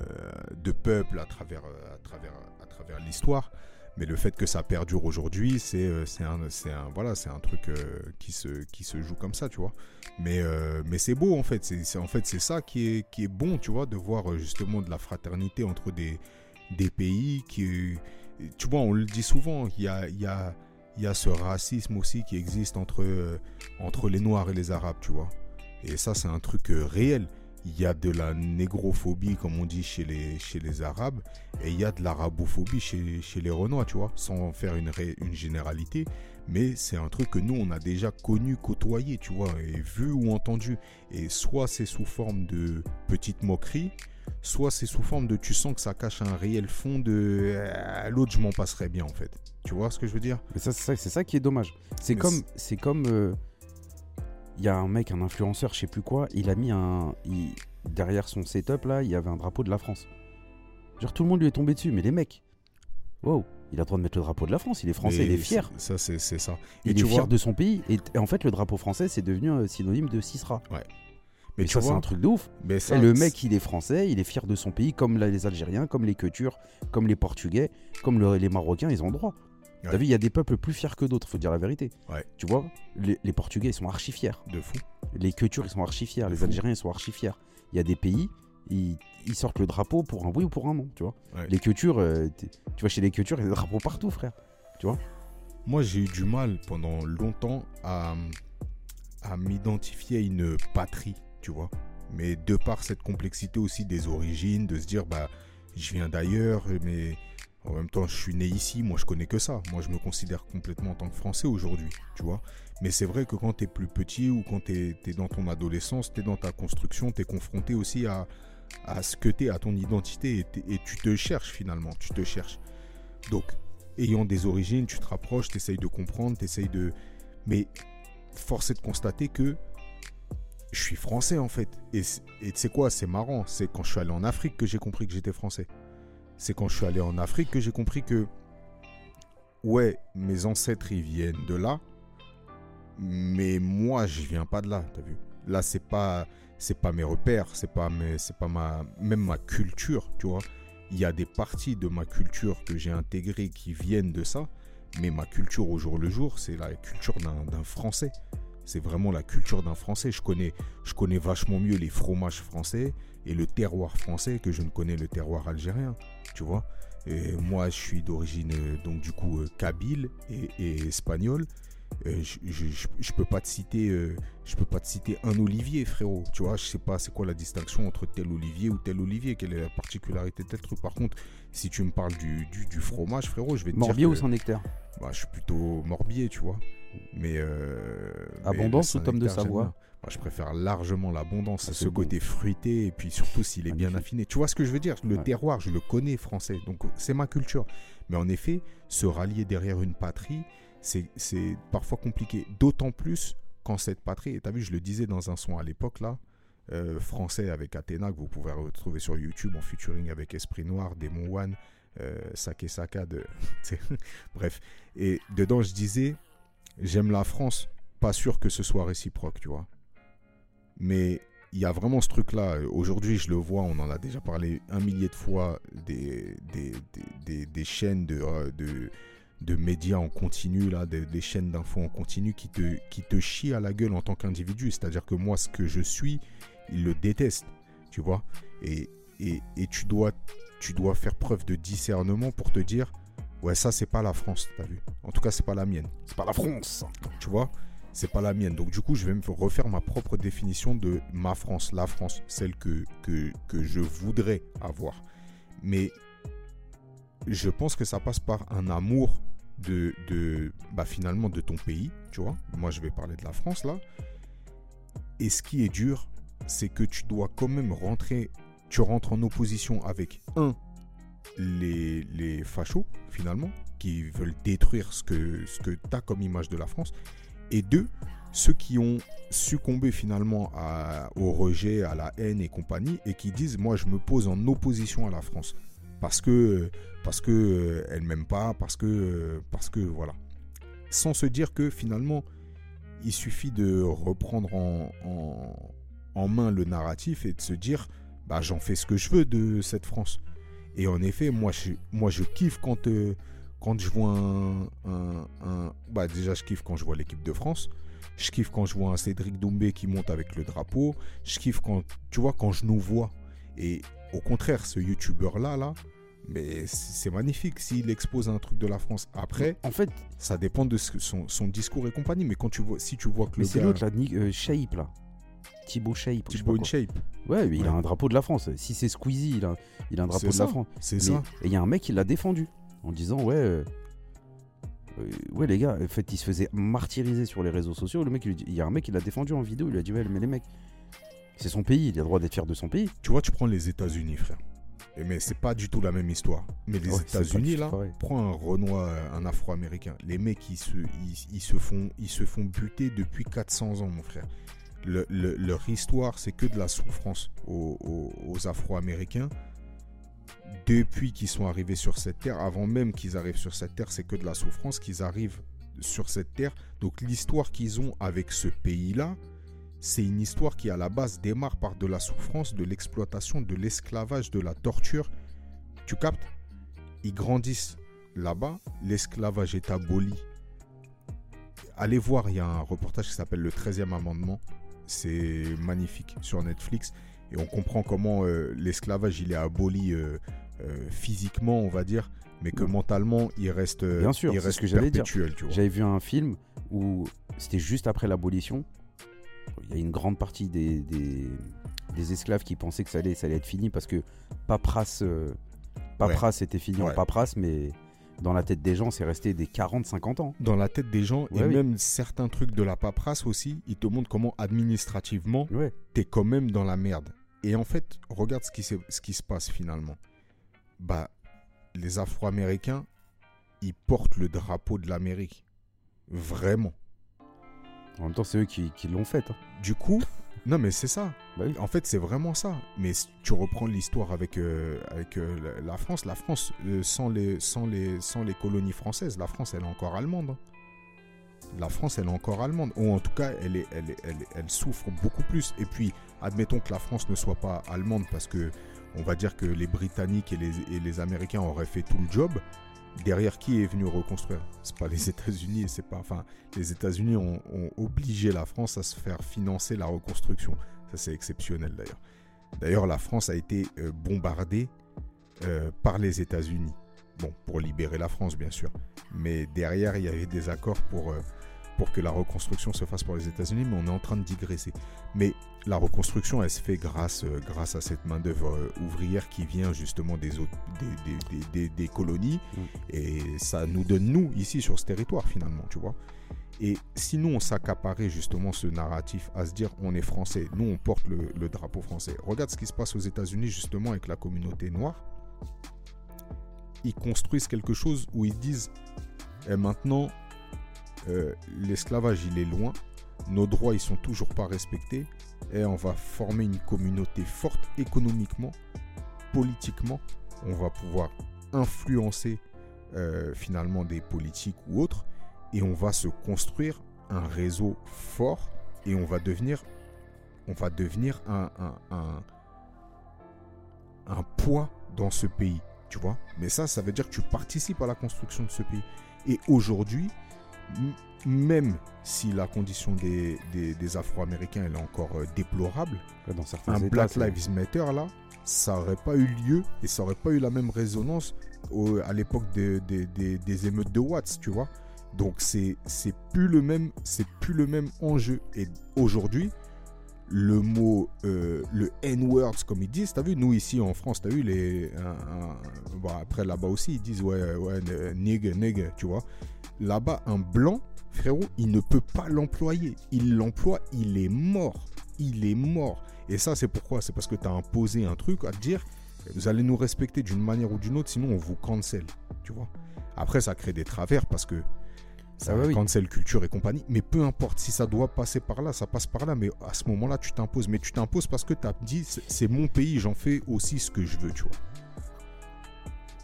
A: de peuples à travers, à travers, à travers l'histoire. Mais le fait que ça perdure aujourd'hui, c'est euh, un, un, voilà, un truc euh, qui, se, qui se joue comme ça, tu vois. Mais, euh, mais c'est beau, en fait. C'est en fait, ça qui est, qui est bon, tu vois, de voir justement de la fraternité entre des, des pays qui... Tu vois, on le dit souvent, il y a, y, a, y a ce racisme aussi qui existe entre, entre les Noirs et les Arabes, tu vois. Et ça, c'est un truc réel il y a de la négrophobie, comme on dit chez les, chez les Arabes, et il y a de l'arabophobie chez, chez les Renois, tu vois, sans faire une, une généralité. Mais c'est un truc que nous, on a déjà connu, côtoyé, tu vois, et vu ou entendu. Et soit c'est sous forme de petite moquerie, soit c'est sous forme de tu sens que ça cache un réel fond de à l'autre je m'en passerais bien en fait. Tu vois ce que je veux dire?
B: Mais ça c'est ça, ça, qui est dommage. C'est comme c'est comme euh, il y a un mec, un influenceur, je sais plus quoi, il a mis un. derrière son setup là, il y avait un drapeau de la France. Genre tout le monde lui est tombé dessus, mais les mecs. Wow, il a le droit de mettre le drapeau de la France, il est français, il est fier.
A: Ça, c'est ça.
B: il est fier de son pays, et, en fait, le drapeau français, c'est devenu un synonyme de Cisra.
A: Ouais.
B: Mais tu ça, c'est un truc de ouf. Mais le mec, il est français, il est fier de son pays, comme les Algériens, comme les Quetures, comme les Portugais, comme les Marocains, ils ont le droit. T'as vu, il y a des peuples plus fiers que d'autres, faut dire la vérité. Tu vois, les, Portugais, ils sont archi fiers.
A: De fou.
B: Les Quechurs, ils sont archi fiers. les Algériens, ils sont archi fiers. Il y a des pays, ils, sortent le drapeau pour un oui ou pour un non, tu vois. Les Quechurs, euh, tu vois, chez les Quechurs, il y a des drapeaux partout, frère. Tu vois?
A: Moi, j'ai eu du mal pendant longtemps à, à m'identifier à une patrie, tu vois. Mais de par cette complexité aussi des origines, de se dire, bah, je viens d'ailleurs, mais en même temps, je suis né ici, moi je connais que ça. Moi je me considère complètement en tant que Français aujourd'hui, tu vois. Mais c'est vrai que quand tu es plus petit ou quand tu es, dans ton adolescence, tu es dans ta construction, tu es confronté aussi à, ce que tu es, à ton identité et, tu te cherches finalement, tu te cherches. Donc, ayant des origines, tu te rapproches, tu essayes de comprendre, tu essayes de... Mais force est de constater que je suis français en fait. Et tu sais quoi, c'est marrant, c'est quand je suis allé en Afrique que j'ai compris que j'étais français c'est quand je suis allé en Afrique que j'ai compris que, ouais, mes ancêtres, ils viennent de là, mais moi, je viens pas de là, t'as vu Là, c'est pas, c'est pas mes repères, c'est pas mes, c'est pas ma, même ma culture, tu vois. Il y a des parties de ma culture que j'ai intégrées qui viennent de ça, mais ma culture au jour le jour, c'est la culture d'un Français. C'est vraiment la culture d'un Français. Je connais, je connais vachement mieux les fromages français et le terroir français que je ne connais le terroir algérien. Tu vois et Moi, je suis d'origine, euh, donc du coup, euh, kabyle et, espagnol. euh, je, je, je peux pas te citer euh, je peux pas te citer un olivier frérot tu vois je sais pas c'est quoi la distinction entre tel olivier ou tel olivier quelle est la particularité de tel truc par contre si tu me parles du, du, du fromage frérot je vais te
B: Morbier
A: dire
B: ou
A: que-
B: Saint-Nectaire
A: bah, je suis plutôt morbier tu vois mais euh, mais
B: Abondance
A: le
B: ou tome de Savoie.
A: Moi, je préfère largement l'abondance,
B: Ah,
A: ce
B: bon.
A: côté fruité et puis surtout s'il est bien affiné. Tu vois ce que je veux dire? Le
B: Ouais.
A: terroir, je le connais français, donc c'est ma culture. Mais en effet, se rallier derrière une patrie, c'est c'est parfois compliqué. D'autant plus quand cette patrie, et t'as vu, je le disais dans un son à l'époque là, euh, français avec Athéna, que vous pouvez retrouver sur YouTube en featuring avec Esprit Noir, Démon One, euh, Sake Saka, de... bref. Et dedans, je disais, j'aime la France, pas sûr que ce soit réciproque, tu vois. Mais il y a vraiment ce truc-là. Aujourd'hui, je le vois, on en a déjà parlé un millier de fois, des, des, des, des- chaînes de, euh, de, de médias en continu, là, des, des chaînes d'infos en continu qui te, qui te chient à la gueule en tant qu'individu. C'est-à-dire que moi, ce que je suis, ils le détestent, tu vois. Et, et, et tu, dois, tu dois faire preuve de discernement pour te dire, ouais, ça, c'est pas la France, t'as vu. En tout cas, c'est pas la mienne.
B: C'est pas la France.
A: Tu vois c'est pas la mienne. Donc du coup je vais me refaire ma propre définition de ma France. La France celle que que, que je voudrais avoir. Mais je pense que ça passe par un amour de, de bah finalement de ton pays tu vois. Moi je vais parler de la France là. Et ce qui est dur c'est que tu dois quand même rentrer tu rentres en opposition avec un les, fachos finalement qui veulent détruire ce que, tu as comme image de la France. Et deux, ceux qui ont succombé finalement au rejet, à la haine et compagnie, et qui disent moi je me pose en opposition à la France. Parce que parce que euh, elle m'aime pas, parce que euh, parce que voilà, sans se dire que finalement il suffit de reprendre en, en, en main le narratif et de se dire bah j'en fais ce que je veux de cette France. Et en effet, moi je, moi je kiffe quand euh, quand je vois un, un- un- Bah déjà, je kiffe quand je vois l'équipe de France. Je kiffe quand je vois un Cédric Doumbé qui monte avec le drapeau. Je kiffe quand, tu vois, quand je nous vois. Et au contraire, ce youtubeur-là, là, mais c'est magnifique s'il expose un truc de la France. Après,
B: En fait,
A: ça dépend de son, son discours et compagnie. Mais quand tu vois, si tu vois que
B: mais
A: le
B: c'est
A: gars...
B: l'autre là, Nick- euh, là. Thibaut Shape.
A: Thibaut. InShape,
B: Ouais, il a un drapeau de la France. Si c'est Squeezie, il a, il a un drapeau de la. France.
A: c'est ça.
B: Et il y a un mec qui l'a défendu en disant ouais, euh, euh, ouais les gars, en fait il se faisait martyriser sur les réseaux sociaux. Le mec, il, y a un mec qui l'a défendu en vidéo. Il lui a dit ouais mais les mecs, c'est son pays, il a le droit d'être fier de son pays.
A: Tu vois, tu prends les États-Unis, frère. Et mais c'est pas du tout la même histoire. Mais les
B: Ouais,
A: États-Unis là, prends un Renoir, un Afro-américain. Les mecs ils se, ils, ils se font, ils se font buter depuis 400 ans, mon frère. Le- le- leur histoire, c'est que de la souffrance aux, aux- aux Afro-américains. Depuis qu'ils sont arrivés sur cette terre, avant même qu'ils arrivent sur cette terre, c'est que de la souffrance qu'ils arrivent sur cette terre. Donc l'histoire qu'ils ont avec ce pays-là, c'est une histoire qui à la base démarre par de la souffrance, de l'exploitation, de l'esclavage, de la torture. Tu captes? Ils grandissent là-bas, l'esclavage est aboli. Allez voir, il y a un reportage qui s'appelle Le 13e amendement. C'est magnifique sur Netflix. Et on comprend comment euh, l'esclavage il est aboli euh, euh, physiquement, on va dire, mais que mentalement il reste,
B: Bien sûr,
A: il reste
B: ce que j'allais dire. J'avais vu un film où c'était juste après l'abolition. Il y a une grande partie des, des, des esclaves qui pensaient que ça allait, ça allait être fini parce que paperasse, était fini
A: Ouais.
B: en paperasse, mais dans la tête des gens, c'est resté des 40-50 ans.
A: dans la tête des gens
B: Ouais,
A: et
B: oui.
A: même certains trucs de la paperasse aussi, ils te montrent comment administrativement
B: Ouais.
A: t'es quand même dans la merde. Et en fait, regarde ce qui, se- ce qui se passe finalement. Bah, les Afro-Américains, ils portent le drapeau de l'Amérique. Vraiment.
B: En même temps, c'est eux qui, qui l'ont fait. hein.
A: Du coup, non mais c'est ça.
B: Bah.
A: En fait, c'est vraiment ça. Mais tu reprends l'histoire avec, euh, euh, la- France. La France, euh, sans, les, sans, les, sans les colonies françaises, la France, elle est encore allemande. hein. La France, elle est encore allemande. Ou en tout cas, elle, elle, elle souffre beaucoup plus. Et puis, admettons que la France ne soit pas allemande parce que on va dire que les Britanniques et les, et les Américains auraient fait tout le job. Derrière qui est venu reconstruire? C'est pas les États-Unis, c'est pas. Enfin, les États-Unis ont, obligé la France à se faire financer la reconstruction. Ça, c'est exceptionnel d'ailleurs. D'ailleurs, la France a été euh, bombardée euh, par les États-Unis. Bon, pour libérer la France, bien sûr. Mais derrière, il y avait des accords pour, euh, pour que la reconstruction se fasse pour les États-Unis, mais on est en train de digresser. Mais la reconstruction, elle se fait grâce, euh, grâce à cette main-d'œuvre euh, ouvrière qui vient justement des, autres, des, des- des- des colonies.
B: Mm.
A: Et ça nous donne, nous, ici, sur ce territoire, finalement, tu vois. Et si nous, on s'accaparait justement ce narratif à se dire on est français, nous, on porte le, le drapeau français. Regarde ce qui se passe aux États-Unis, justement, avec la communauté noire. Ils construisent quelque chose où ils disent et maintenant, euh, l'esclavage, il est loin. Nos droits, ils sont toujours pas respectés. Et on va former une communauté forte économiquement, politiquement. On va pouvoir influencer euh, finalement des politiques ou autres. Et on va se construire un réseau fort. Et on va devenir, on va devenir un, un, poids dans ce pays. Tu vois Mais ça, ça veut dire que tu participes à la construction de ce pays. Et aujourd'hui, même si la condition des, des, des Afro-Américains est encore euh, déplorable,
B: Dans certains
A: un
B: États,
A: Black Lives Matter là, ça aurait pas eu lieu et ça aurait pas eu la même résonance au- à l'époque de- de- des- des émeutes de Watts, tu vois. Donc c'est c'est plus le même c'est plus le même enjeu et aujourd'hui le mot euh, le N-words comme ils disent, t'as vu nous ici en France, t'as vu les un- bon, après là-bas aussi ils disent ouais ouais nigga nigga, tu vois. Là-bas un blanc frérot, il ne peut pas l'employer. Il l'emploie, il est mort. Il est mort. Et ça, c'est pourquoi? C'est parce que tu as imposé un truc à te dire vous allez nous respecter d'une manière ou d'une autre, sinon on vous cancel. Tu vois Après, ça crée des travers parce que ça
B: Ah oui.
A: cancel culture et compagnie. Mais peu importe, si ça doit passer par là, ça passe par là. Mais à ce moment-là, tu t'imposes. Mais tu t'imposes parce que tu as dit c'est mon pays, j'en fais aussi ce que je veux, tu vois.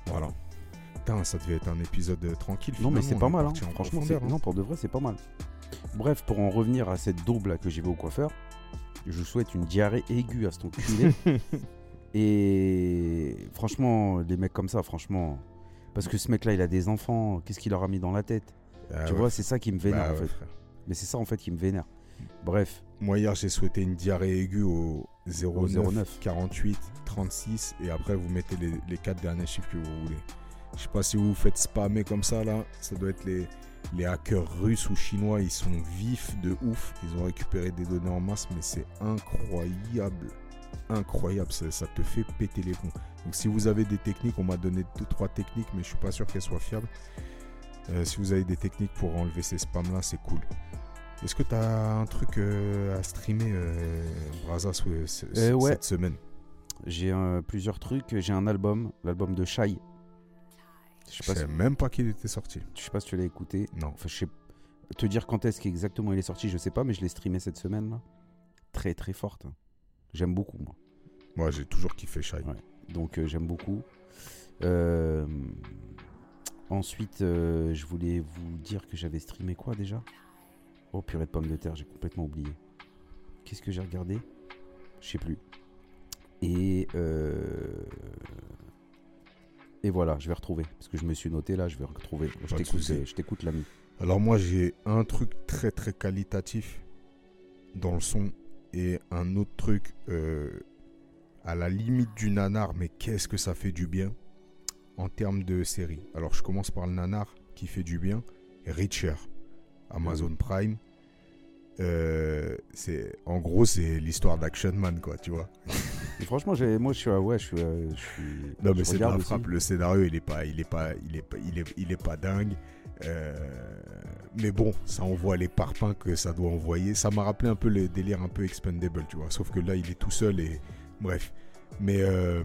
A: Voilà. Putain, ça devait être un épisode euh, tranquille.
B: Non, mais c'est pas mal. hein. Franchement,
A: hein.
B: non, pour de vrai, c'est pas mal. Bref, pour en revenir à cette daube là que j'y vais au coiffeur, je vous souhaite une diarrhée aiguë à cet enculé. Et franchement, des mecs comme ça, franchement. Parce que ce mec là, il a des enfants, qu'est-ce qu'il leur a mis dans la tête?
A: Ah
B: Tu
A: ouais.
B: vois, c'est ça qui me vénère
A: Bah
B: en
A: ouais,
B: fait.
A: frère.
B: Mais c'est ça en fait qui me vénère. Bref,
A: Moi, hier, j'ai souhaité une diarrhée aiguë au 09,
B: 09.
A: 48 36 et après, vous mettez les, les quatre derniers chiffres que vous voulez. Je sais pas si vous vous faites spammer comme ça, là. Ça doit être les, les hackers russes ou chinois. Ils sont vifs de ouf. Ils ont récupéré des données en masse, mais c'est incroyable. Incroyable. Ça, ça te fait péter les plombs. Donc, si vous avez des techniques, on m'a donné deux, trois techniques, mais je suis pas sûr qu'elles soient fiables. Euh, si vous avez des techniques pour enlever ces spams-là, c'est cool. Est-ce que tu as un truc euh, à streamer, euh, Braza, ce- ce-
B: ouais.
A: cette semaine?
B: J'ai plusieurs trucs. J'ai un album, l'album de Shai. Je sais si,
A: même pas qu'il était sorti.
B: je sais pas si tu l'as écouté.
A: Non.
B: Enfin, je sais te dire quand est-ce qu'exactement il est sorti, je sais pas, mais je l'ai streamé cette semaine là. Très très forte. J'aime beaucoup moi.
A: Moi, j'ai toujours kiffé Shai.
B: Ouais. Donc euh, j'aime beaucoup. Euh, Ensuite, euh, je voulais vous dire que j'avais streamé quoi déjà? Oh purée de pommes de terre, j'ai complètement oublié. Qu'est-ce que j'ai regardé? Je sais plus. Et euh, et voilà, je vais retrouver parce que je me suis noté là, je vais retrouver. Je t'écoute, euh, je t'écoute l'ami.
A: Alors moi, j'ai un truc très très qualitatif dans le son et un autre truc euh, à la limite du nanar, mais qu'est-ce que ça fait du bien? En termes de série. Alors je commence par le nanar qui fait du bien. Richer, Amazon Prime. Euh, c'est en gros c'est l'histoire d'Action Man quoi, tu vois.
B: Et franchement, moi je suis euh, ouais, je suis, euh, je suis
A: Non mais c'est la frappe. Le scénario il est pas, il est pas, il est pas, il est, il est pas dingue. Euh, mais bon, ça envoie les parpaings que ça doit envoyer. Ça m'a rappelé un peu le délire un peu expendable, tu vois. Sauf que là il est tout seul et bref. Mais euh,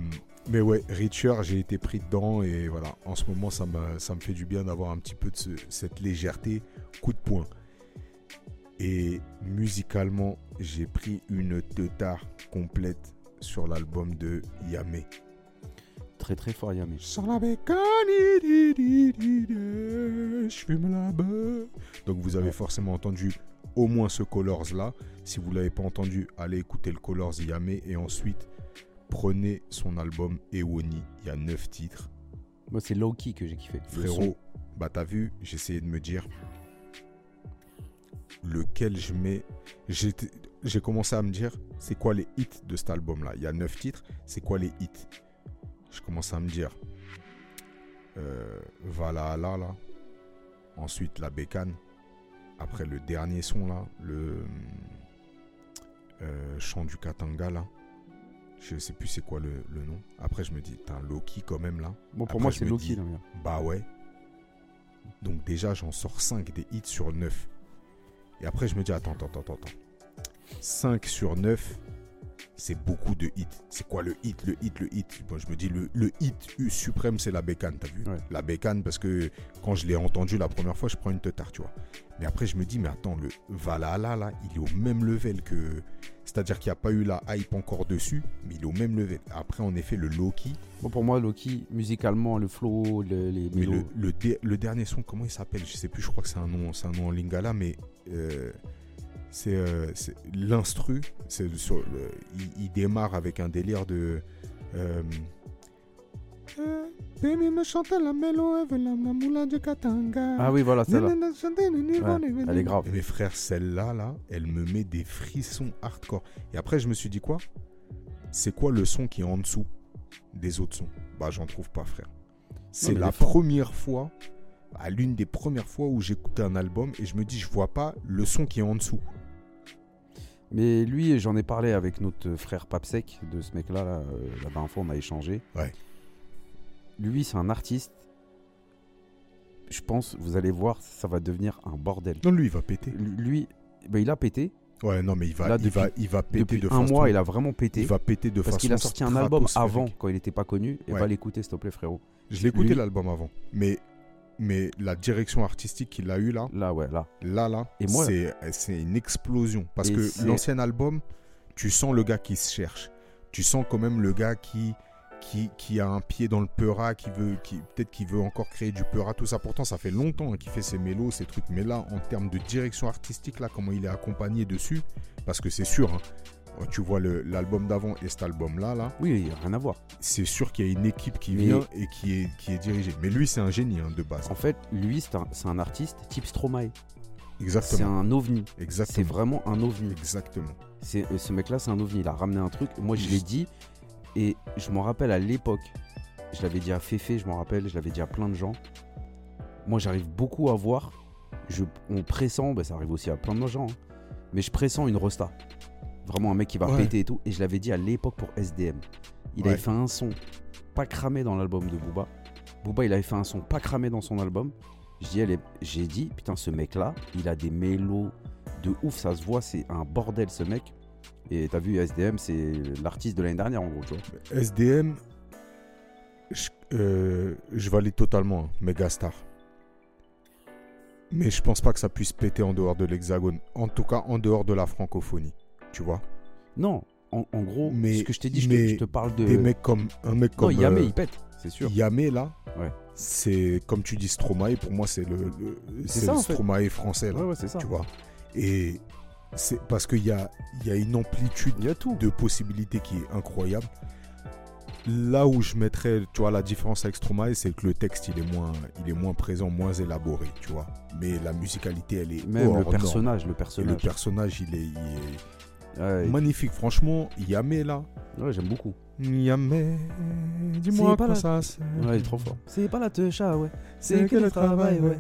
A: mais ouais, Richer, j'ai été pris dedans et voilà. En ce moment, ça me, ça me fait du bien d'avoir un petit peu de ce- cette légèreté, coup de poing. Et musicalement, j'ai pris une teutard complète sur l'album de Yamé.
B: Très très fort Yamé.
A: Sans la bécane, je fume la. Donc vous avez forcément entendu au moins ce Colors là. Si vous l'avez pas entendu, allez écouter le Colors Yamé et ensuite prenez son album Ewoni. Il y a 9 titres.
B: Moi c'est Loki que j'ai kiffé.
A: Frérot, bah t'as vu, j'essayais de me dire lequel je mets. J'ai commencé à me dire c'est quoi les hits de cet album là. Il y a 9 titres, c'est quoi les hits? Je commence à me dire euh, Valhalla là. Ensuite la bécane. après le dernier son là, le euh, chant du Katanga là, je sais plus c'est quoi le, le nom. Après, je me dis, t'as un Loki quand même là.
B: Bon, pour
A: Après,
B: moi, c'est Loki.
A: dis-
B: là.
A: Bah ouais. Donc déjà, j'en sors 5 des hits sur 9. Et après, je me dis, attends, attends, attends, attends. 5 sur 9, c'est beaucoup de hits. C'est quoi le hit, le hit, le hit? Moi, je me dis, le, le hit u- suprême, c'est la bécane, t'as vu?
B: Ouais.
A: La bécane, parce que quand je l'ai entendu la première fois, je prends une teutard, tu vois. Mais après, je me dis, mais attends, le Valhalla, là, il est au même level que... C'est-à-dire qu'il n'y a pas eu la hype encore dessus, mais il est au même level. Après, en effet, le Loki,
B: Bon, pour moi, Loki, musicalement, le flow, le- les
A: mais le, le, le dernier son, comment il s'appelle? Je sais plus, je crois que c'est un nom, c'est un nom en lingala, mais euh, c'est euh, c'est- l'instru. C'est sur le- il, il démarre avec un délire de. euh, euh, Baby me chante la mélo, elle veut la mamoula du Katanga.
B: Ah oui, voilà, celle-là.
A: Ouais,
B: elle est grave.
A: Mes frères, celle-là, là, elle me met des frissons hardcore. Et après, je me suis dit quoi? C'est quoi le son qui est en dessous des autres sons? Bah, j'en trouve pas, frère. C'est la première fois, à l'une des premières fois où j'écoutais un album et je me dis, je vois pas le son qui est en dessous.
B: Mais lui, j'en ai parlé avec notre frère Papsec de ce mec-là. Là, euh, la dernière fois, on a échangé.
A: Ouais.
B: Lui, c'est un artiste. Je pense, vous allez voir, ça va devenir un bordel.
A: Non, lui, il va péter.
B: Lui, bah, il a pété.
A: Ouais, non, mais il va,
B: Là,
A: il
B: depuis-
A: va, il va péter
B: Depuis
A: de
B: un
A: façon.
B: mois, il a vraiment pété.
A: il va péter de
B: parce qu'il a sorti un album avant, quand il n'était pas connu. Et
A: Ouais.
B: va l'écouter, s'il te plaît, frérot.
A: Je l'ai écouté l'album avant, mais mais la direction artistique qu'il a eu là,
B: Là, ouais, là.
A: là, là,
B: Et moi-
A: c'est c'est une explosion. Parce que
B: c'est-
A: l'ancien album, tu sens le gars qui se cherche. Tu sens quand même le gars qui, qui, qui a un pied dans le peura, qui veut, qui peut-être qu'il veut encore créer du peura, tout ça. Pourtant, ça fait longtemps hein, qu'il fait ses mélos, ces trucs. Mais là, en termes de direction artistique, là, comment il est accompagné dessus, parce que c'est sûr, hein, tu vois l'album d'avant et cet album-là, là,
B: Oui, il n'y a rien à voir.
A: c'est sûr qu'il y a une équipe qui
B: Mais-
A: vient et qui est, qui est dirigée. Mais lui, c'est un génie hein, de base.
B: En fait, lui, c'est un, c'est un artiste type Stromae. C'est
A: Exactement.
B: un ovni. C'est
A: Exactement.
B: vraiment un ovni.
A: Exactement.
B: C'est, euh, ce mec-là, c'est un ovni. Il a ramené un truc. Moi, je l'ai dit. Et je m'en rappelle à l'époque. Je l'avais dit à Féfé, je m'en rappelle. Je l'avais dit à plein de gens. Moi, j'arrive beaucoup à voir. Je, on pressent, bah, ça arrive aussi à plein de gens. hein, mais je pressens une Rosta. Vraiment un mec qui va
A: Ouais.
B: péter et tout. Et je l'avais dit à l'époque pour SDM. Il
A: Ouais.
B: avait fait un son pas cramé dans l'album de Booba. Booba, il avait fait un son pas cramé dans son album. J'ai dit, putain, ce mec-là, il a des mélos de ouf, ça se voit, c'est un bordel ce mec. Et t'as vu, SDM, c'est l'artiste de l'année dernière en gros, tu vois.
A: SDM, je, euh, je valide totalement, hein, méga star. Mais je pense pas que ça puisse péter en dehors de l'hexagone. En tout cas, en dehors de la francophonie. Tu vois
B: Non, en, en gros,
A: Mais-
B: ce que je t'ai dit, je te,
A: mais
B: je te parle de.
A: Des mecs comme. Un mec
B: non,
A: comme.
B: Yamé,
A: euh,
B: il pète, c'est sûr.
A: Yamé, là.
B: Ouais.
A: C'est comme tu dis Stromae, pour moi, c'est le, le-
B: C'est
A: le
B: fait.
A: Stromae français, là.
B: Ouais, ouais, c'est ça.
A: Tu vois Et c'est parce qu'il y a, y a une amplitude
B: y a tout.
A: de possibilités qui est incroyable. Là où je mettrais, tu vois, la différence avec Stromae, c'est que le texte, il est moins, il est moins présent, moins élaboré, tu vois. Mais la musicalité, elle est
B: Même
A: hors
B: le
A: norme.
B: personnage, le
A: Et le
B: personnage.
A: personnage, il est, il est
B: Ouais,
A: magnifique. Franchement, Yamé, là.
B: ouais, j'aime beaucoup.
A: Yamé, dis-moi
B: C'est pas
A: quoi
B: la-
A: ça c'est.
B: Ouais, il est trop fort. C'est pas la techa, ouais.
A: C'est que le travail, ouais.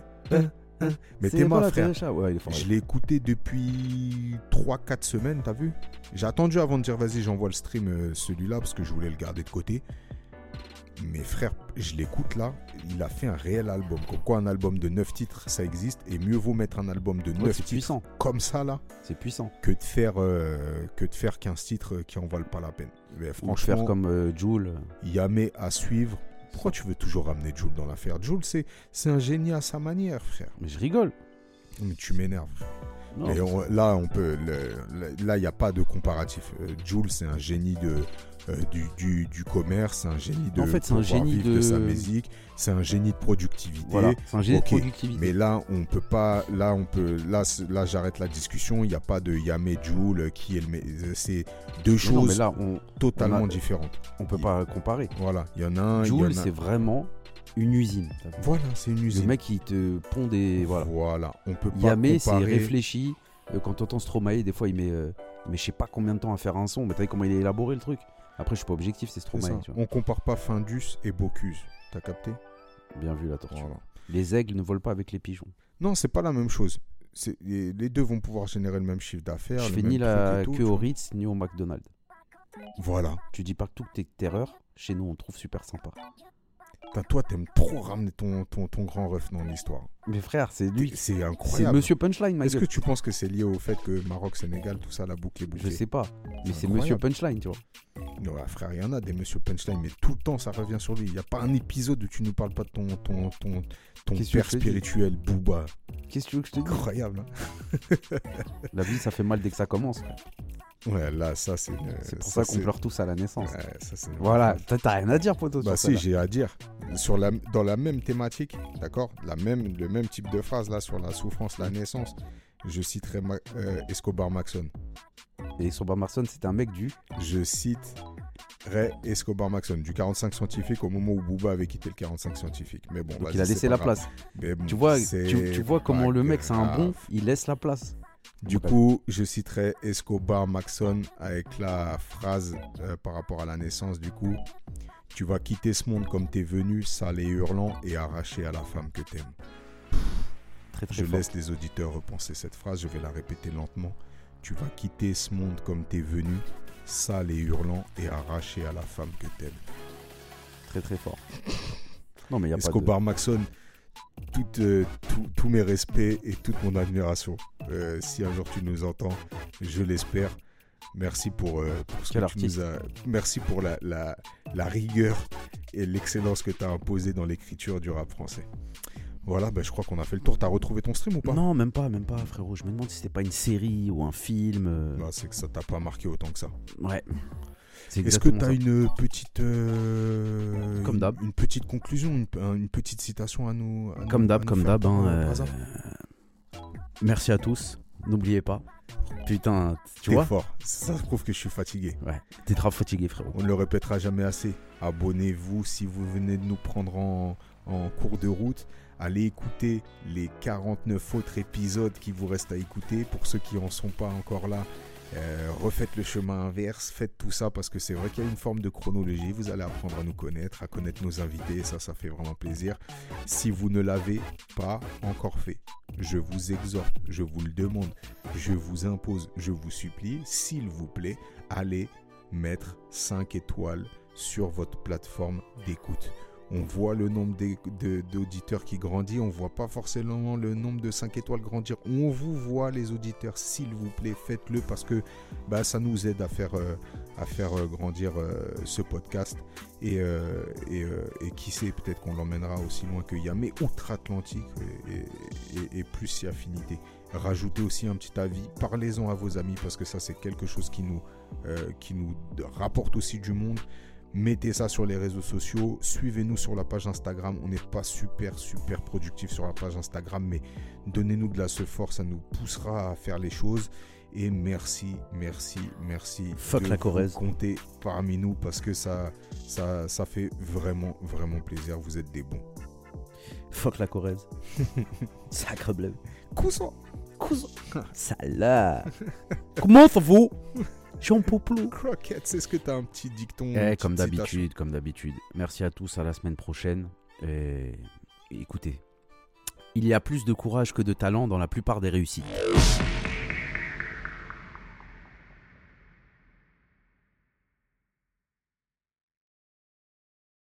A: Mais t'es ma frère.
B: Ouais, il est fort.
A: Je l'ai écouté depuis 3-4 semaines, t'as vu? J'ai attendu avant de dire vas-y j'envoie le stream euh, celui-là parce que je voulais le garder de côté. Mais frère, je l'écoute là, il a fait un réel album. Comme quoi un album de 9 titres ça existe et mieux vaut mettre un album de 9
B: Ouais, c'est
A: titres
B: puissant.
A: comme ça là
B: C'est puissant.
A: que de faire, euh, que de faire 15 titres qui en valent pas la peine. Mais
B: Ou
A: franchement,
B: faire comme euh, Joule.
A: Yamé à suivre. Pourquoi tu veux toujours ramener Jules dans l'affaire? Jules, c'est c'est un génie à sa manière, frère.
B: Mais je rigole.
A: Mais tu m'énerves. On- là, on peut, le- le- là, il n'y a pas de comparatif. Euh, Jules, c'est un génie de, euh, du, du, du commerce, c'est un génie de
B: En fait, c'est un génie de-
A: sa musique, c'est un génie de productivité.
B: voilà, c'est un génie de productivité.
A: Mais là, on peut pas. Là, on peut. Là, là, j'arrête la discussion. Il n'y a pas de Yamé euh, qui est le. me- C'est deux
B: Mais non, mais
A: choses
B: là, on,
A: totalement
B: on a-
A: différentes.
B: on peut pas comparer.
A: Voilà, il y en a un.
B: Joule, c'est vraiment une usine.
A: Voilà, c'est une usine.
B: Le mec, il te pond des. Voilà.
A: Voilà, on peut pas
B: Yamé, c'est réfléchi. Euh, quand t'entends Stromae, des fois, il met, euh, met je sais pas combien de temps à faire un son. Mais t'as vu comment il a élaboré le truc Après, je suis pas objectif, c'est Stromae. tu vois.
A: On compare pas Findus et Bocuse. T'as capté
B: Bien vu la tortue.
A: Voilà.
B: Les aigles ne volent pas avec les pigeons.
A: Non, c'est pas la même chose. les, deux vont pouvoir générer le même chiffre d'affaires.
B: Je fais ni la
A: tout,
B: queue au. Ritz ni au McDonald's.
A: Voilà.
B: Tu dis pas que tout est terreur. Chez nous, on trouve super sympa.
A: Putain, toi, t'aimes trop ramener ton, ton, ton grand ref dans l'histoire.
B: Mais frère, c'est lui.
A: C'est
B: C'est
A: incroyable.
B: Monsieur Punchline, ma
A: Est-ce que tu penses que c'est lié au fait que Maroc, Sénégal, tout ça, la boucle est bouclée
B: Je sais pas. Mais
A: C'est
B: c'est Monsieur. Punchline, tu vois.
A: Ouais, frère, il y en a des Monsieur Punchline, mais tout le temps, ça revient sur lui. Il n'y a pas un épisode où tu nous parles pas de ton, ton, ton, ton père spirituel, Booba.
B: Qu'est-ce que tu veux que je te dise?
A: Incroyable. hein.
B: La vie, ça fait mal dès que ça commence. frère.
A: Ouais, là, ça, c'est. une-
B: C'est pour ça, qu'on
A: c'est-
B: pleure tous à la naissance.
A: Ouais, ça, c'est
B: Voilà, t'as rien à dire, poteau.
A: Bah si, j'ai à dire. Sur la, dans la même thématique, d'accord la même, Le même type de phrase, là, sur la souffrance, la naissance, je citerai Ma- euh, Escobar Maxon.
B: Et Soba Marson, c'était un mec du.
A: Je citerai Escobar Maxon, du 45 scientifique, au moment où Booba avait quitté le 45 scientifique. Mais bon,
B: Donc il a
A: c'est
B: laissé la
A: grave.
B: place.
A: Bon,
B: Tu vois,
A: c'est
B: tu, tu vois comment le mec, c'est un bon, il laisse la place.
A: Du coup, je citerai Escobar Maxon avec la phrase euh, par rapport à la naissance. Du coup, tu vas quitter ce monde comme t'es venu, sale et hurlant, et arraché à la femme que t'aimes.
B: très très
A: Je
B: fort.
A: laisse les auditeurs repenser cette phrase, je vais la répéter lentement. Tu vas quitter ce monde comme t'es venu, sale et hurlant, et arraché à la femme que t'aimes.
B: Très très fort. Non, mais il y a pas de...
A: Escobar Maxon, euh, tout- tous mes respects et toute mon admiration. Euh, si un jour tu nous entends, je l'espère. Merci pour, euh, pour ce
B: Quel
A: que tu nous as. Merci pour la, la, la rigueur et l'excellence que tu as imposée dans l'écriture du rap français. Voilà, bah, je crois qu'on a fait le tour. T'as retrouvé ton stream ou pas?
B: Non, même pas, même pas, frérot. Je me demande si c'était pas une série ou un film.
A: Bah, C'est que ça t'a pas marqué autant que ça.
B: Ouais.
A: Est-ce que tu as
B: ça.
A: une petite. euh,
B: Comme d'hab.
A: Une, une petite conclusion, une, une petite citation à nous. à
B: Comme d'hab, comme d'hab. hein,
A: euh,
B: euh, Merci à tous. N'oubliez pas. Putain, tu vois
A: fort. Ça prouve que je suis fatigué.
B: Ouais. T'es trop fatigué, frérot.
A: On ne le répétera jamais assez. Abonnez-vous si vous venez de nous prendre en, en cours de route. Allez écouter les 49 autres épisodes qui vous restent à écouter. Pour ceux qui n'en sont pas encore là, euh, refaites le chemin inverse. Faites tout ça parce que c'est vrai qu'il y a une forme de chronologie. Vous allez apprendre à nous connaître, à connaître nos invités. Ça, ça fait vraiment plaisir. Si vous ne l'avez pas encore fait, je vous exhorte, je vous le demande, je vous impose, je vous supplie, s'il vous plaît, allez mettre 5 étoiles sur votre plateforme d'écoute. On voit le nombre d'auditeurs qui grandit, on voit pas forcément le nombre de 5 étoiles grandir. On vous voit les auditeurs, s'il vous plaît, faites-le parce que bah, ça nous aide à faire, euh, à faire euh, grandir euh, ce podcast. Et, qui sait, peut-être qu'on l'emmènera aussi loin que Yamé, outre-Atlantique et, plus si affinité. Rajoutez aussi un petit avis, parlez-en à vos amis parce que ça c'est quelque chose qui nous rapporte aussi du monde. Mettez ça sur les réseaux sociaux, suivez-nous sur la page Instagram. On n'est pas super super productif sur la page Instagram, mais donnez-nous de la ce force, ça nous poussera à faire les choses. Et merci, merci, merci.
B: Fuck
A: de
B: la
A: vous
B: Corrèze.
A: compter parmi nous parce que ça, ça, ça fait vraiment, vraiment plaisir. Vous êtes des bons.
B: Fuck la Corrèze. Sacre bleu.
A: Cousin.
B: Cousin. Salah. Comment ça Poplou.
A: Croquette, est-ce que tu as un petit dicton
B: Eh, comme d'habitude, comme d'habitude. Merci à tous, à la semaine prochaine. Et écoutez, il y a plus de courage que de talent dans la plupart des réussites.